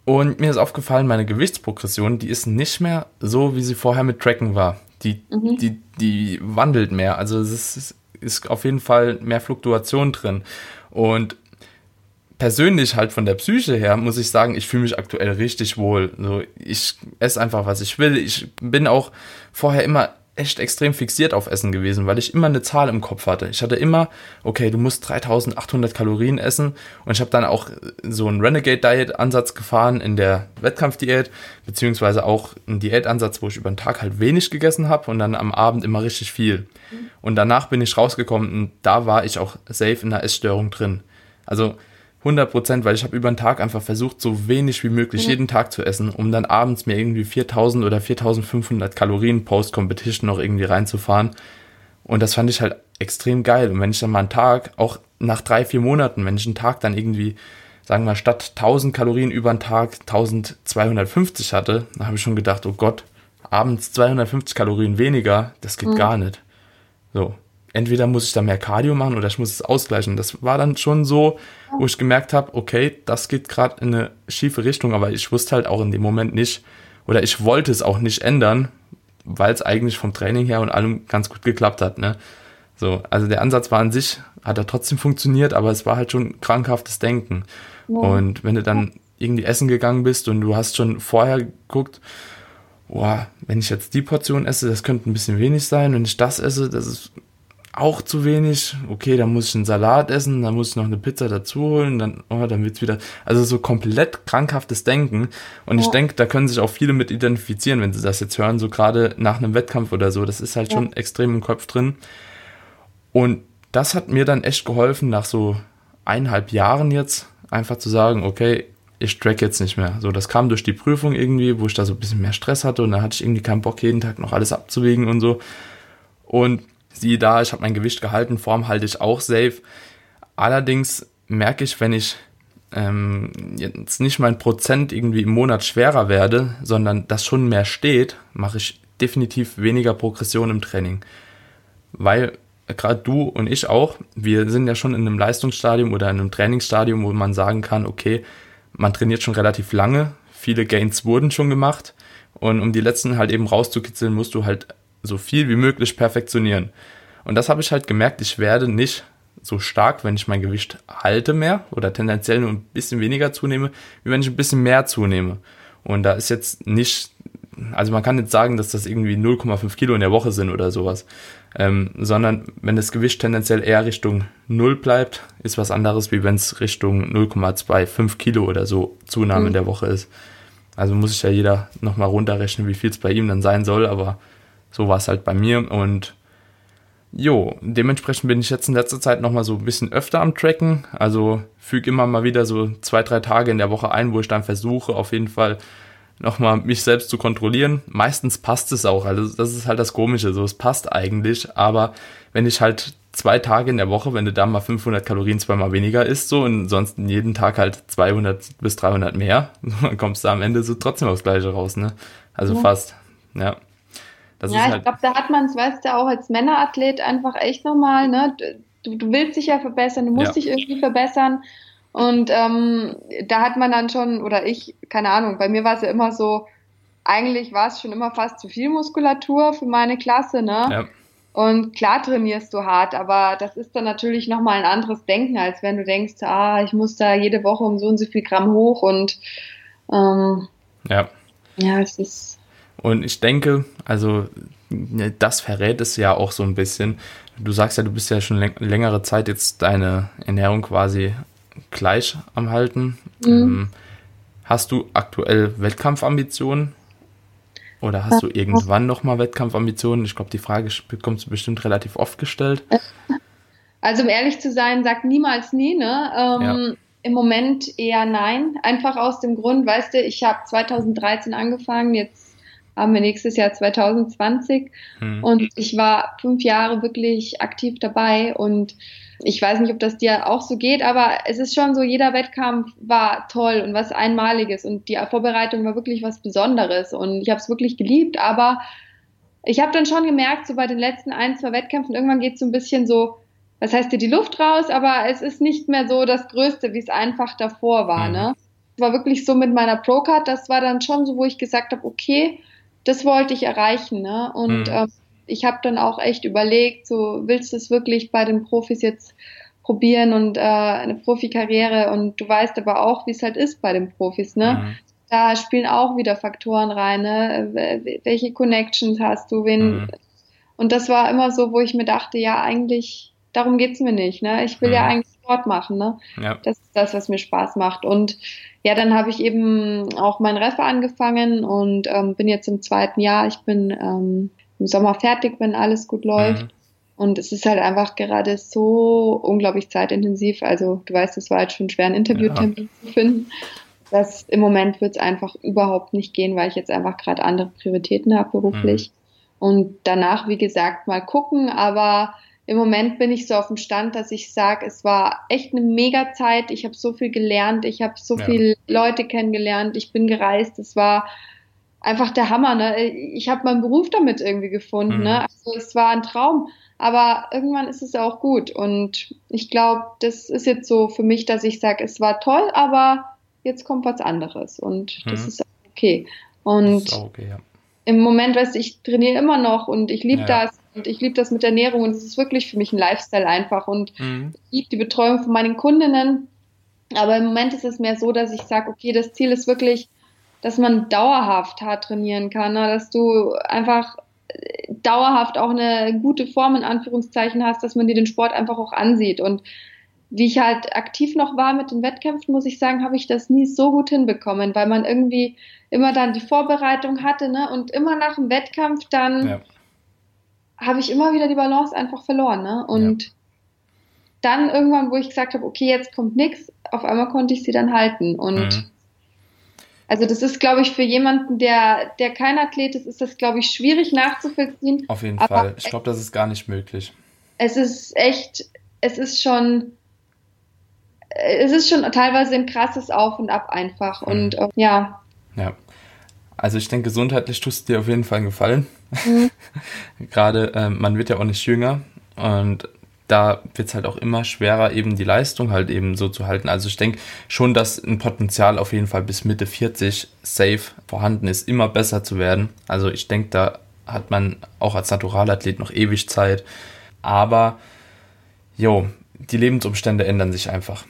[SPEAKER 1] und mir ist aufgefallen, meine Gewichtsprogression, die ist nicht mehr so, wie sie vorher mit Tracken war. Die, mhm. die, die wandelt mehr. Also es ist, ist auf jeden Fall mehr Fluktuation drin. Und persönlich halt von der Psyche her muss ich sagen, ich fühle mich aktuell richtig wohl. So, ich esse einfach, was ich will. Ich bin auch vorher immer echt extrem fixiert auf Essen gewesen, weil ich immer eine Zahl im Kopf hatte. Ich hatte immer, okay, du musst 3800 Kalorien essen und ich habe dann auch so einen Renegade Diet Ansatz gefahren in der Wettkampfdiät, beziehungsweise auch einen Diätansatz, wo ich über den Tag halt wenig gegessen habe und dann am Abend immer richtig viel. Und danach bin ich rausgekommen und da war ich auch safe in einer Essstörung drin. Also 100 Prozent, weil ich habe über den Tag einfach versucht, so wenig wie möglich ja. jeden Tag zu essen, um dann abends mir irgendwie 4000 oder 4500 Kalorien Post-Competition noch irgendwie reinzufahren. Und das fand ich halt extrem geil. Und wenn ich dann mal einen Tag, auch nach drei, vier Monaten, wenn ich einen Tag dann irgendwie, sagen wir, statt 1000 Kalorien über den Tag 1250 hatte, dann habe ich schon gedacht, oh Gott, abends 250 Kalorien weniger, das geht mhm. gar nicht. So entweder muss ich da mehr Cardio machen oder ich muss es ausgleichen. Das war dann schon so, wo ich gemerkt habe, okay, das geht gerade in eine schiefe Richtung, aber ich wusste halt auch in dem Moment nicht, oder ich wollte es auch nicht ändern, weil es eigentlich vom Training her und allem ganz gut geklappt hat. Ne? So, also der Ansatz war an sich, hat er trotzdem funktioniert, aber es war halt schon krankhaftes Denken. Ja. Und wenn du dann irgendwie essen gegangen bist und du hast schon vorher geguckt, boah, wenn ich jetzt die Portion esse, das könnte ein bisschen wenig sein. Wenn ich das esse, das ist auch zu wenig. Okay, dann muss ich einen Salat essen, dann muss ich noch eine Pizza dazu holen, dann, oh, dann wird's wieder, also so komplett krankhaftes Denken. Und ja. ich denke, da können sich auch viele mit identifizieren, wenn sie das jetzt hören, so gerade nach einem Wettkampf oder so. Das ist halt ja. schon extrem im Kopf drin. Und das hat mir dann echt geholfen, nach so eineinhalb Jahren jetzt einfach zu sagen, okay, ich track jetzt nicht mehr. So, das kam durch die Prüfung irgendwie, wo ich da so ein bisschen mehr Stress hatte und da hatte ich irgendwie keinen Bock, jeden Tag noch alles abzuwägen und so. Und siehe da, ich habe mein Gewicht gehalten, Form halte ich auch safe. Allerdings merke ich, wenn ich ähm, jetzt nicht mein Prozent irgendwie im Monat schwerer werde, sondern das schon mehr steht, mache ich definitiv weniger Progression im Training. Weil gerade du und ich auch, wir sind ja schon in einem Leistungsstadium oder in einem Trainingsstadium, wo man sagen kann, okay, man trainiert schon relativ lange, viele Gains wurden schon gemacht und um die letzten halt eben rauszukitzeln, musst du halt so viel wie möglich perfektionieren. Und das habe ich halt gemerkt, ich werde nicht so stark, wenn ich mein Gewicht halte mehr oder tendenziell nur ein bisschen weniger zunehme, wie wenn ich ein bisschen mehr zunehme. Und da ist jetzt nicht, also man kann jetzt sagen, dass das irgendwie 0,5 Kilo in der Woche sind oder sowas, ähm, sondern wenn das Gewicht tendenziell eher Richtung 0 bleibt, ist was anderes, wie wenn es Richtung 0,25 Kilo oder so Zunahme mhm. in der Woche ist. Also muss sich ja jeder nochmal runterrechnen, wie viel es bei ihm dann sein soll, aber so war es halt bei mir und Jo, dementsprechend bin ich jetzt in letzter Zeit nochmal so ein bisschen öfter am Tracken. Also füge immer mal wieder so zwei, drei Tage in der Woche ein, wo ich dann versuche, auf jeden Fall nochmal mich selbst zu kontrollieren. Meistens passt es auch. Also das ist halt das Komische. So, es passt eigentlich. Aber wenn ich halt zwei Tage in der Woche, wenn du da mal 500 Kalorien zweimal weniger isst, so und sonst jeden Tag halt 200 bis 300 mehr, (laughs) dann kommst du am Ende so trotzdem aufs Gleiche raus, ne? Also ja. fast, ja.
[SPEAKER 2] Das ja, ich halt glaube, da hat man es, weißt du, auch als Männerathlet einfach echt nochmal, ne? Du, du willst dich ja verbessern, du musst ja. dich irgendwie verbessern. Und ähm, da hat man dann schon, oder ich, keine Ahnung, bei mir war es ja immer so, eigentlich war es schon immer fast zu viel Muskulatur für meine Klasse, ne? Ja. Und klar trainierst du hart, aber das ist dann natürlich nochmal ein anderes Denken, als wenn du denkst, ah, ich muss da jede Woche um so und so viel Gramm hoch und ähm,
[SPEAKER 1] ja.
[SPEAKER 2] Ja, es ist
[SPEAKER 1] und ich denke, also ne, das verrät es ja auch so ein bisschen. Du sagst ja, du bist ja schon längere Zeit jetzt deine Ernährung quasi gleich am Halten. Mhm. Ähm, hast du aktuell Wettkampfambitionen? Oder hast du irgendwann nochmal Wettkampfambitionen? Ich glaube, die Frage bekommst du bestimmt relativ oft gestellt.
[SPEAKER 2] Also um ehrlich zu sein, sag niemals nie, ne? Ähm, ja. Im Moment eher nein. Einfach aus dem Grund, weißt du, ich habe 2013 angefangen, jetzt haben wir nächstes Jahr 2020. Mhm. Und ich war fünf Jahre wirklich aktiv dabei und ich weiß nicht, ob das dir auch so geht, aber es ist schon so, jeder Wettkampf war toll und was Einmaliges und die Vorbereitung war wirklich was Besonderes und ich habe es wirklich geliebt, aber ich habe dann schon gemerkt, so bei den letzten ein, zwei Wettkämpfen, irgendwann geht es so ein bisschen so, was heißt dir die Luft raus, aber es ist nicht mehr so das Größte, wie es einfach davor war. Mhm. Ne? Es war wirklich so mit meiner Pro-Card, das war dann schon so, wo ich gesagt habe, okay, das wollte ich erreichen. Ne? Und mhm. äh, ich habe dann auch echt überlegt, so willst du es wirklich bei den Profis jetzt probieren und äh, eine Profikarriere und du weißt aber auch, wie es halt ist bei den Profis, ne? Mhm. Da spielen auch wieder Faktoren rein, ne? Welche Connections hast du, wen mhm. und das war immer so, wo ich mir dachte, ja, eigentlich, darum geht's mir nicht, ne? Ich will ja mhm. eigentlich Sport machen, ne? Ja. Das ist das, was mir Spaß macht. Und ja, dann habe ich eben auch mein Refer angefangen und ähm, bin jetzt im zweiten Jahr. Ich bin ähm, im Sommer fertig, wenn alles gut läuft. Mhm. Und es ist halt einfach gerade so unglaublich zeitintensiv. Also du weißt, es war halt schon schwer, einen Interviewtermin ja. zu finden. Das im Moment wird es einfach überhaupt nicht gehen, weil ich jetzt einfach gerade andere Prioritäten habe beruflich. Mhm. Und danach, wie gesagt, mal gucken, aber im Moment bin ich so auf dem Stand, dass ich sage, es war echt eine mega Zeit. Ich habe so viel gelernt, ich habe so ja. viele Leute kennengelernt, ich bin gereist. Es war einfach der Hammer. Ne? Ich habe meinen Beruf damit irgendwie gefunden. Ne? Mhm. Ne? Also es war ein Traum. Aber irgendwann ist es auch gut. Und ich glaube, das ist jetzt so für mich, dass ich sage, es war toll, aber jetzt kommt was anderes. Und mhm. das ist okay. Und okay, ja. im Moment, weißt du, ich trainiere immer noch und ich liebe ja. das und ich liebe das mit Ernährung und es ist wirklich für mich ein Lifestyle einfach. Und mhm. ich liebe die Betreuung von meinen Kundinnen. Aber im Moment ist es mehr so, dass ich sage, okay, das Ziel ist wirklich, dass man dauerhaft hart trainieren kann, ne? dass du einfach äh, dauerhaft auch eine gute Form in Anführungszeichen hast, dass man dir den Sport einfach auch ansieht. Und wie ich halt aktiv noch war mit den Wettkämpfen, muss ich sagen, habe ich das nie so gut hinbekommen, weil man irgendwie immer dann die Vorbereitung hatte, ne? Und immer nach dem Wettkampf dann ja habe ich immer wieder die Balance einfach verloren. Ne? Und ja. dann irgendwann, wo ich gesagt habe, okay, jetzt kommt nichts, auf einmal konnte ich sie dann halten. Und mhm. also das ist, glaube ich, für jemanden, der, der kein Athlet ist, ist das, glaube ich, schwierig nachzuvollziehen.
[SPEAKER 1] Auf jeden Aber Fall. Ich glaube, das ist gar nicht möglich.
[SPEAKER 2] Es ist echt, es ist schon, es ist schon teilweise ein krasses Auf und Ab einfach. Mhm. Und äh, ja.
[SPEAKER 1] Ja. Also ich denke, gesundheitlich tust du dir auf jeden Fall einen Gefallen. Mhm. (laughs) Gerade ähm, man wird ja auch nicht jünger und da wird es halt auch immer schwerer, eben die Leistung halt eben so zu halten. Also ich denke schon, dass ein Potenzial auf jeden Fall bis Mitte 40 safe vorhanden ist, immer besser zu werden. Also ich denke, da hat man auch als Naturalathlet noch ewig Zeit. Aber jo, die Lebensumstände ändern sich einfach.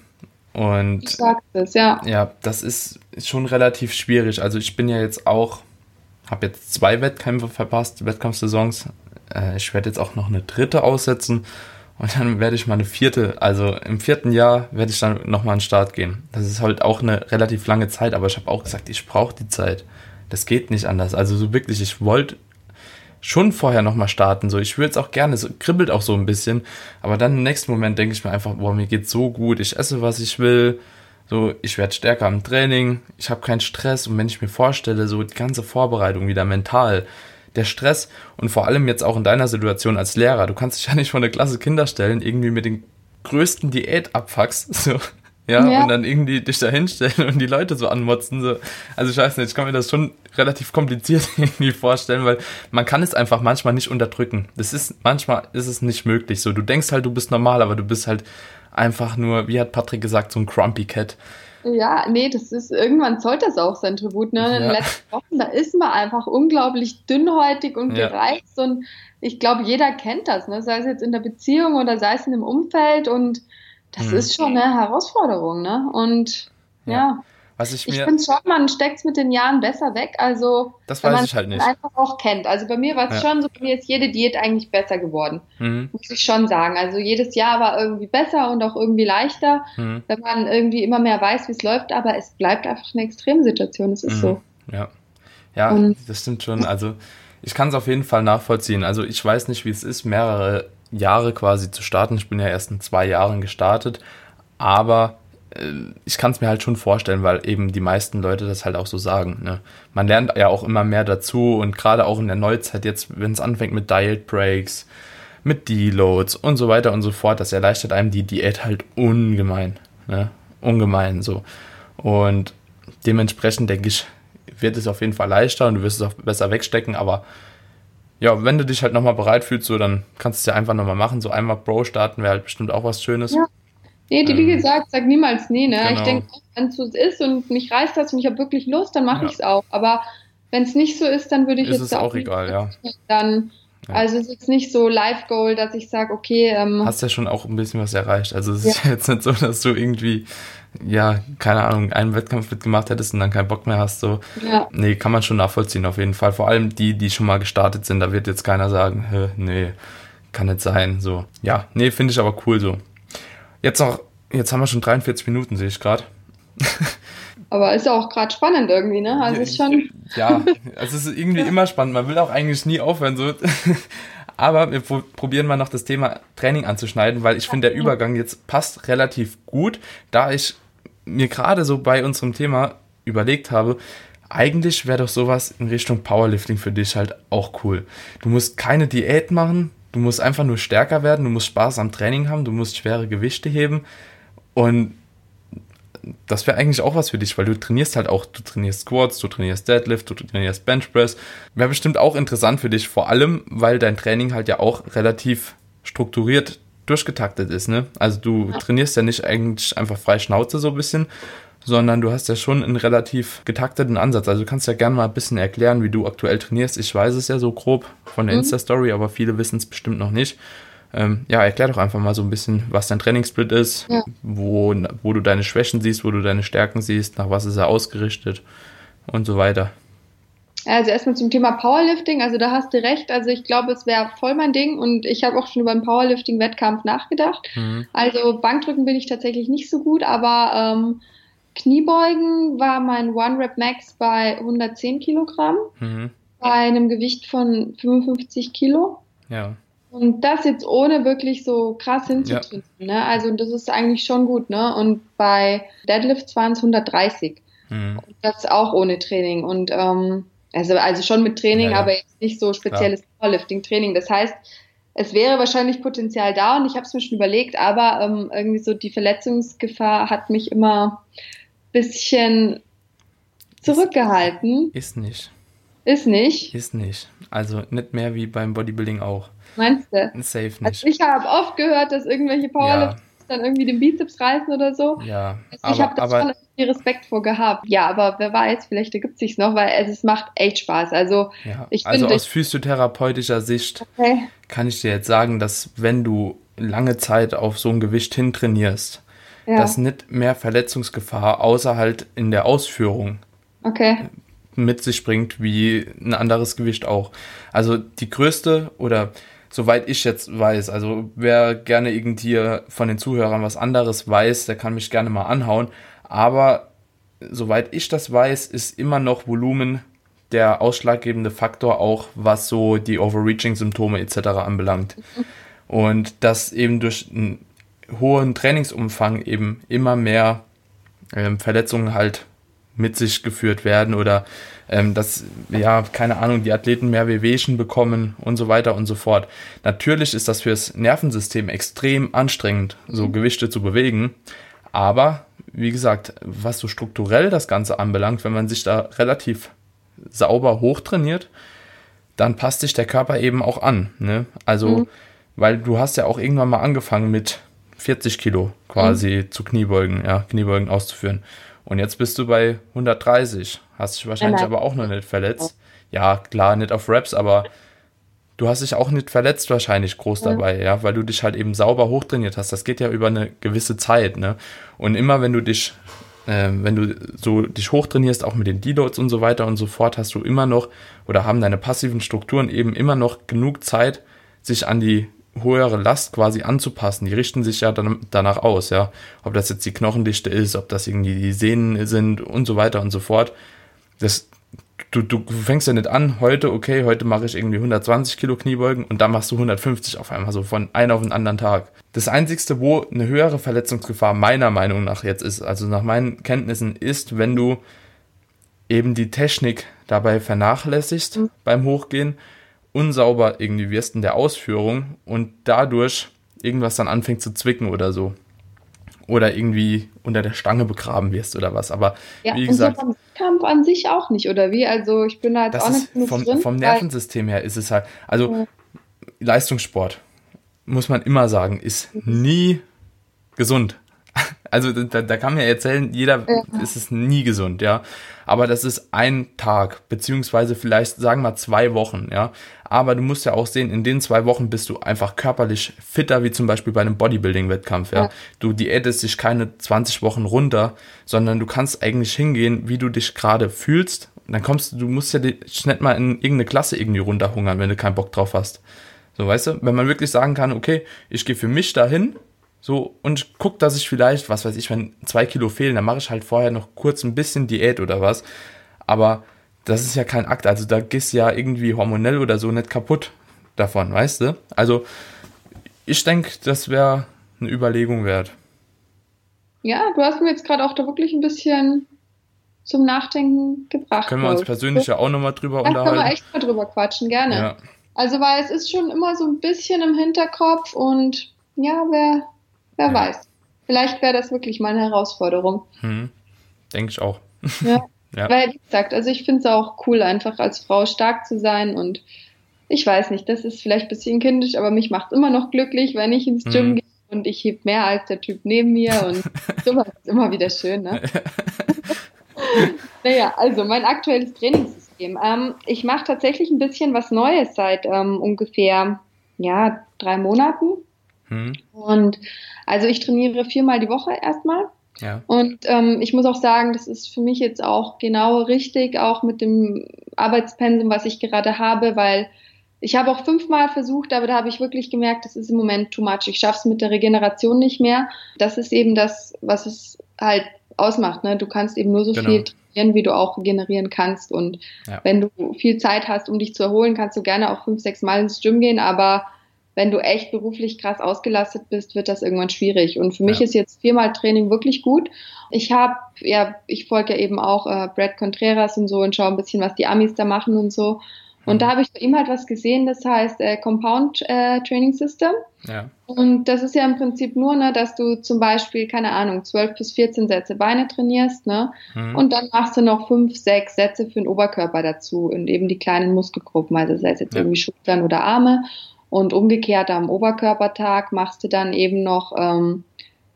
[SPEAKER 1] Und
[SPEAKER 2] ich sag das, ja.
[SPEAKER 1] Ja, das ist schon relativ schwierig. Also ich bin ja jetzt auch, habe jetzt zwei Wettkämpfe verpasst, Wettkampfsaisons. Äh, ich werde jetzt auch noch eine dritte aussetzen und dann werde ich mal eine vierte, also im vierten Jahr werde ich dann nochmal an den Start gehen. Das ist halt auch eine relativ lange Zeit, aber ich habe auch gesagt, ich brauche die Zeit. Das geht nicht anders. Also so wirklich, ich wollte schon vorher nochmal starten. So, ich würde es auch gerne, es kribbelt auch so ein bisschen. Aber dann im nächsten Moment denke ich mir einfach, boah, mir geht's so gut, ich esse, was ich will. So, ich werde stärker im Training, ich habe keinen Stress und wenn ich mir vorstelle, so die ganze Vorbereitung wieder mental, der Stress und vor allem jetzt auch in deiner Situation als Lehrer, du kannst dich ja nicht vor eine Klasse Kinder stellen, irgendwie mit den größten Diät abfuckst, (laughs) so, ja, ja, und dann irgendwie dich da hinstellen und die Leute so anmotzen. So. Also ich weiß nicht, ich kann mir das schon relativ kompliziert (laughs) irgendwie vorstellen, weil man kann es einfach manchmal nicht unterdrücken. Das ist, manchmal ist es nicht möglich. So, du denkst halt, du bist normal, aber du bist halt einfach nur, wie hat Patrick gesagt, so ein Crumpy Cat.
[SPEAKER 2] Ja, nee, das ist, irgendwann zollt das auch sein Tribut, ne? In den letzten Wochen, da ist man einfach unglaublich dünnhäutig und ja. gereizt und ich glaube, jeder kennt das, ne? Sei es jetzt in der Beziehung oder sei es in dem Umfeld und das mhm. ist schon eine Herausforderung, ne? Und ja. ja.
[SPEAKER 1] Was ich
[SPEAKER 2] ich finde schon, man steckt es mit den Jahren besser weg. Also,
[SPEAKER 1] das weiß ich halt nicht.
[SPEAKER 2] einfach auch kennt. Also bei mir war es ja. schon so, bei mir ist jede Diät eigentlich besser geworden. Mhm. Muss ich schon sagen. Also jedes Jahr war irgendwie besser und auch irgendwie leichter, mhm. wenn man irgendwie immer mehr weiß, wie es läuft. Aber es bleibt einfach eine Extremsituation. Es ist mhm. so.
[SPEAKER 1] Ja. Ja, und, das stimmt schon. Also ich kann es auf jeden Fall nachvollziehen. Also ich weiß nicht, wie es ist, mehrere Jahre quasi zu starten. Ich bin ja erst in zwei Jahren gestartet, aber ich kann es mir halt schon vorstellen, weil eben die meisten Leute das halt auch so sagen. Ne? Man lernt ja auch immer mehr dazu und gerade auch in der Neuzeit jetzt, wenn es anfängt mit Diet Breaks, mit Deloads und so weiter und so fort, das erleichtert einem die Diät halt ungemein. Ne? Ungemein so. Und dementsprechend denke ich, wird es auf jeden Fall leichter und du wirst es auch besser wegstecken, aber ja, wenn du dich halt nochmal bereit fühlst, so, dann kannst du es ja einfach nochmal machen. So einmal Pro starten wäre halt bestimmt auch was Schönes. Ja.
[SPEAKER 2] Nee, die, wie ähm, gesagt, sag niemals nee, ne? Genau. Ich denke, wenn es so ist und mich reißt das und ich habe wirklich Lust, dann mache ja. ich es auch. Aber wenn es nicht so ist, dann würde ich
[SPEAKER 1] ist jetzt es auch egal, ja.
[SPEAKER 2] Dann, ja. also es ist jetzt nicht so Live-Goal, dass ich sage, okay. Ähm,
[SPEAKER 1] Hast ja schon auch ein bisschen was erreicht. Also es ist ja (laughs) jetzt nicht so, dass du irgendwie ja, keine Ahnung, einen Wettkampf mitgemacht hättest und dann keinen Bock mehr hast, so. Ja. Nee, kann man schon nachvollziehen, auf jeden Fall. Vor allem die, die schon mal gestartet sind, da wird jetzt keiner sagen, nee, kann nicht sein, so. Ja, nee, finde ich aber cool so. Jetzt noch, jetzt haben wir schon 43 Minuten, sehe ich gerade. (laughs)
[SPEAKER 2] Aber ist auch gerade spannend irgendwie, ne? Also ist schon.
[SPEAKER 1] Ja, also es ist irgendwie (laughs) immer spannend. Man will auch eigentlich nie aufhören, so. (laughs) Aber wir probieren mal noch das Thema Training anzuschneiden, weil ich finde, der Übergang jetzt passt relativ gut, da ich mir gerade so bei unserem Thema überlegt habe, eigentlich wäre doch sowas in Richtung Powerlifting für dich halt auch cool. Du musst keine Diät machen, du musst einfach nur stärker werden, du musst Spaß am Training haben, du musst schwere Gewichte heben und das wäre eigentlich auch was für dich, weil du trainierst halt auch, du trainierst Squats, du trainierst Deadlift, du trainierst Benchpress. Wäre bestimmt auch interessant für dich, vor allem, weil dein Training halt ja auch relativ strukturiert durchgetaktet ist, ne? Also du trainierst ja nicht eigentlich einfach frei Schnauze so ein bisschen, sondern du hast ja schon einen relativ getakteten Ansatz. Also du kannst ja gerne mal ein bisschen erklären, wie du aktuell trainierst. Ich weiß es ja so grob von der mhm. Insta-Story, aber viele wissen es bestimmt noch nicht. Ähm, ja, erklär doch einfach mal so ein bisschen, was dein Trainingssplit ist, ja. wo, wo du deine Schwächen siehst, wo du deine Stärken siehst, nach was ist er ausgerichtet und so weiter.
[SPEAKER 2] Also erstmal zum Thema Powerlifting, also da hast du recht, also ich glaube, es wäre voll mein Ding und ich habe auch schon über einen Powerlifting-Wettkampf nachgedacht. Mhm. Also Bankdrücken bin ich tatsächlich nicht so gut, aber ähm, Kniebeugen war mein One-Rep-Max bei 110 Kilogramm, mhm. bei einem Gewicht von 55 Kilo.
[SPEAKER 1] Ja.
[SPEAKER 2] Und das jetzt ohne wirklich so krass hinzutreten, ja. ne? Also das ist eigentlich schon gut, ne? Und bei Deadlifts waren es 130. Mhm. Und das auch ohne Training. Und ähm, also, also schon mit Training, ja, aber jetzt nicht so spezielles Powerlifting-Training. Das heißt, es wäre wahrscheinlich Potenzial da und ich habe es mir schon überlegt, aber ähm, irgendwie so die Verletzungsgefahr hat mich immer bisschen zurückgehalten.
[SPEAKER 1] Ist nicht.
[SPEAKER 2] Ist nicht.
[SPEAKER 1] Ist nicht. Also nicht mehr wie beim Bodybuilding auch.
[SPEAKER 2] Meinst du?
[SPEAKER 1] Safe nicht.
[SPEAKER 2] Also ich habe oft gehört, dass irgendwelche Powerlifter ja. dann irgendwie den Bizeps reißen oder so.
[SPEAKER 1] Ja.
[SPEAKER 2] Also ich habe da schon viel Respekt vor gehabt. Ja, aber wer weiß, vielleicht ergibt es sich noch, weil es, es macht echt Spaß. Also,
[SPEAKER 1] ja. ich also aus physiotherapeutischer Sicht okay. kann ich dir jetzt sagen, dass wenn du lange Zeit auf so ein Gewicht hintrainierst, ja. dass nicht mehr Verletzungsgefahr außer halt in der Ausführung
[SPEAKER 2] okay.
[SPEAKER 1] mit sich bringt, wie ein anderes Gewicht auch. Also die größte oder soweit ich jetzt weiß, also wer gerne irgendwie von den Zuhörern was anderes weiß, der kann mich gerne mal anhauen. Aber soweit ich das weiß, ist immer noch Volumen der ausschlaggebende Faktor auch, was so die Overreaching-Symptome etc. anbelangt. (laughs) Und dass eben durch einen hohen Trainingsumfang eben immer mehr ähm, Verletzungen halt mit sich geführt werden oder ähm, dass, ja, keine Ahnung, die Athleten mehr Wehwehchen bekommen und so weiter und so fort. Natürlich ist das fürs Nervensystem extrem anstrengend, so mhm. Gewichte zu bewegen, aber wie gesagt, was so strukturell das Ganze anbelangt, wenn man sich da relativ sauber hochtrainiert, dann passt sich der Körper eben auch an. Ne? Also, mhm. weil du hast ja auch irgendwann mal angefangen mit 40 Kilo quasi mhm. zu Kniebeugen, ja, Kniebeugen auszuführen. Und jetzt bist du bei 130. Hast dich wahrscheinlich aber auch noch nicht verletzt. Ja, klar, nicht auf Raps, aber du hast dich auch nicht verletzt wahrscheinlich groß ja. dabei, ja, weil du dich halt eben sauber hochtrainiert hast. Das geht ja über eine gewisse Zeit, ne? Und immer wenn du dich, äh, wenn du so dich hochtrainierst, auch mit den Deloads und so weiter und so fort, hast du immer noch oder haben deine passiven Strukturen eben immer noch genug Zeit, sich an die höhere Last quasi anzupassen. Die richten sich ja dann danach aus, ja. Ob das jetzt die Knochendichte ist, ob das irgendwie die Sehnen sind und so weiter und so fort. Das, du, du fängst ja nicht an, heute, okay, heute mache ich irgendwie 120 Kilo Kniebeugen und dann machst du 150 auf einmal, so von einem auf den anderen Tag. Das Einzigste, wo eine höhere Verletzungsgefahr meiner Meinung nach jetzt ist, also nach meinen Kenntnissen, ist, wenn du eben die Technik dabei vernachlässigst mhm. beim Hochgehen unsauber irgendwie wirst in der Ausführung und dadurch irgendwas dann anfängt zu zwicken oder so. Oder irgendwie unter der Stange begraben wirst oder was. Aber ja, wie gesagt. Und
[SPEAKER 2] so Kampf an sich auch nicht, oder wie? Also ich bin da jetzt auch nicht
[SPEAKER 1] genug vom, drin. Vom Nervensystem her ist es halt. Also ja. Leistungssport, muss man immer sagen, ist nie gesund. (laughs) Also da, da kann man ja erzählen, jeder ja. ist es nie gesund, ja. Aber das ist ein Tag, beziehungsweise vielleicht sagen wir zwei Wochen, ja. Aber du musst ja auch sehen, in den zwei Wochen bist du einfach körperlich fitter, wie zum Beispiel bei einem Bodybuilding-Wettkampf, ja. ja. Du diätest dich keine 20 Wochen runter, sondern du kannst eigentlich hingehen, wie du dich gerade fühlst. dann kommst du, du musst ja dich nicht mal in irgendeine Klasse irgendwie runterhungern, wenn du keinen Bock drauf hast. So, weißt du, wenn man wirklich sagen kann, okay, ich gehe für mich dahin, so, und guck, dass ich vielleicht, was weiß ich, wenn zwei Kilo fehlen, dann mache ich halt vorher noch kurz ein bisschen Diät oder was. Aber das ist ja kein Akt. Also da gehst du ja irgendwie hormonell oder so nicht kaputt davon, weißt du? Also ich denke, das wäre eine Überlegung wert.
[SPEAKER 2] Ja, du hast mir jetzt gerade auch da wirklich ein bisschen zum Nachdenken gebracht.
[SPEAKER 1] Können wir uns persönlich ja auch nochmal drüber ja, unterhalten. Können wir
[SPEAKER 2] echt mal drüber quatschen, gerne. Ja. Also, weil es ist schon immer so ein bisschen im Hinterkopf und ja, wer, wer ja. weiß. Vielleicht wäre das wirklich mal eine Herausforderung.
[SPEAKER 1] Hm. Denke ich auch.
[SPEAKER 2] Ja. (laughs) ja. Weil, wie gesagt, also ich finde es auch cool, einfach als Frau stark zu sein und ich weiß nicht, das ist vielleicht ein bisschen kindisch, aber mich macht immer noch glücklich, wenn ich ins Gym hm. gehe und ich heb mehr als der Typ neben mir und (laughs) sowas ist immer wieder schön, ne? (laughs) naja, also mein aktuelles Trainingssystem. Ähm, ich mache tatsächlich ein bisschen was Neues seit ähm, ungefähr ja, drei Monaten. Hm. Und also ich trainiere viermal die Woche erstmal. Ja. Und ähm, ich muss auch sagen, das ist für mich jetzt auch genau richtig, auch mit dem Arbeitspensum, was ich gerade habe, weil ich habe auch fünfmal versucht, aber da habe ich wirklich gemerkt, das ist im Moment too much. Ich schaffe es mit der Regeneration nicht mehr. Das ist eben das, was es halt ausmacht. Ne? Du kannst eben nur so genau. viel trainieren, wie du auch regenerieren kannst. Und ja. wenn du viel Zeit hast, um dich zu erholen, kannst du gerne auch fünf, sechs Mal ins Gym gehen, aber wenn du echt beruflich krass ausgelastet bist, wird das irgendwann schwierig. Und für mich ja. ist jetzt viermal Training wirklich gut. Ich habe, ja, ich folge ja eben auch äh, Brad Contreras und so und schaue ein bisschen, was die Amis da machen und so. Und mhm. da habe ich bei ihm halt was gesehen, das heißt äh, Compound äh, Training System. Ja. Und das ist ja im Prinzip nur, ne, dass du zum Beispiel, keine Ahnung, 12 bis 14 Sätze Beine trainierst, ne? Mhm. Und dann machst du noch 5, 6 Sätze für den Oberkörper dazu und eben die kleinen Muskelgruppen, also sei es jetzt ja. irgendwie Schultern oder Arme. Und umgekehrt am Oberkörpertag machst du dann eben noch ähm,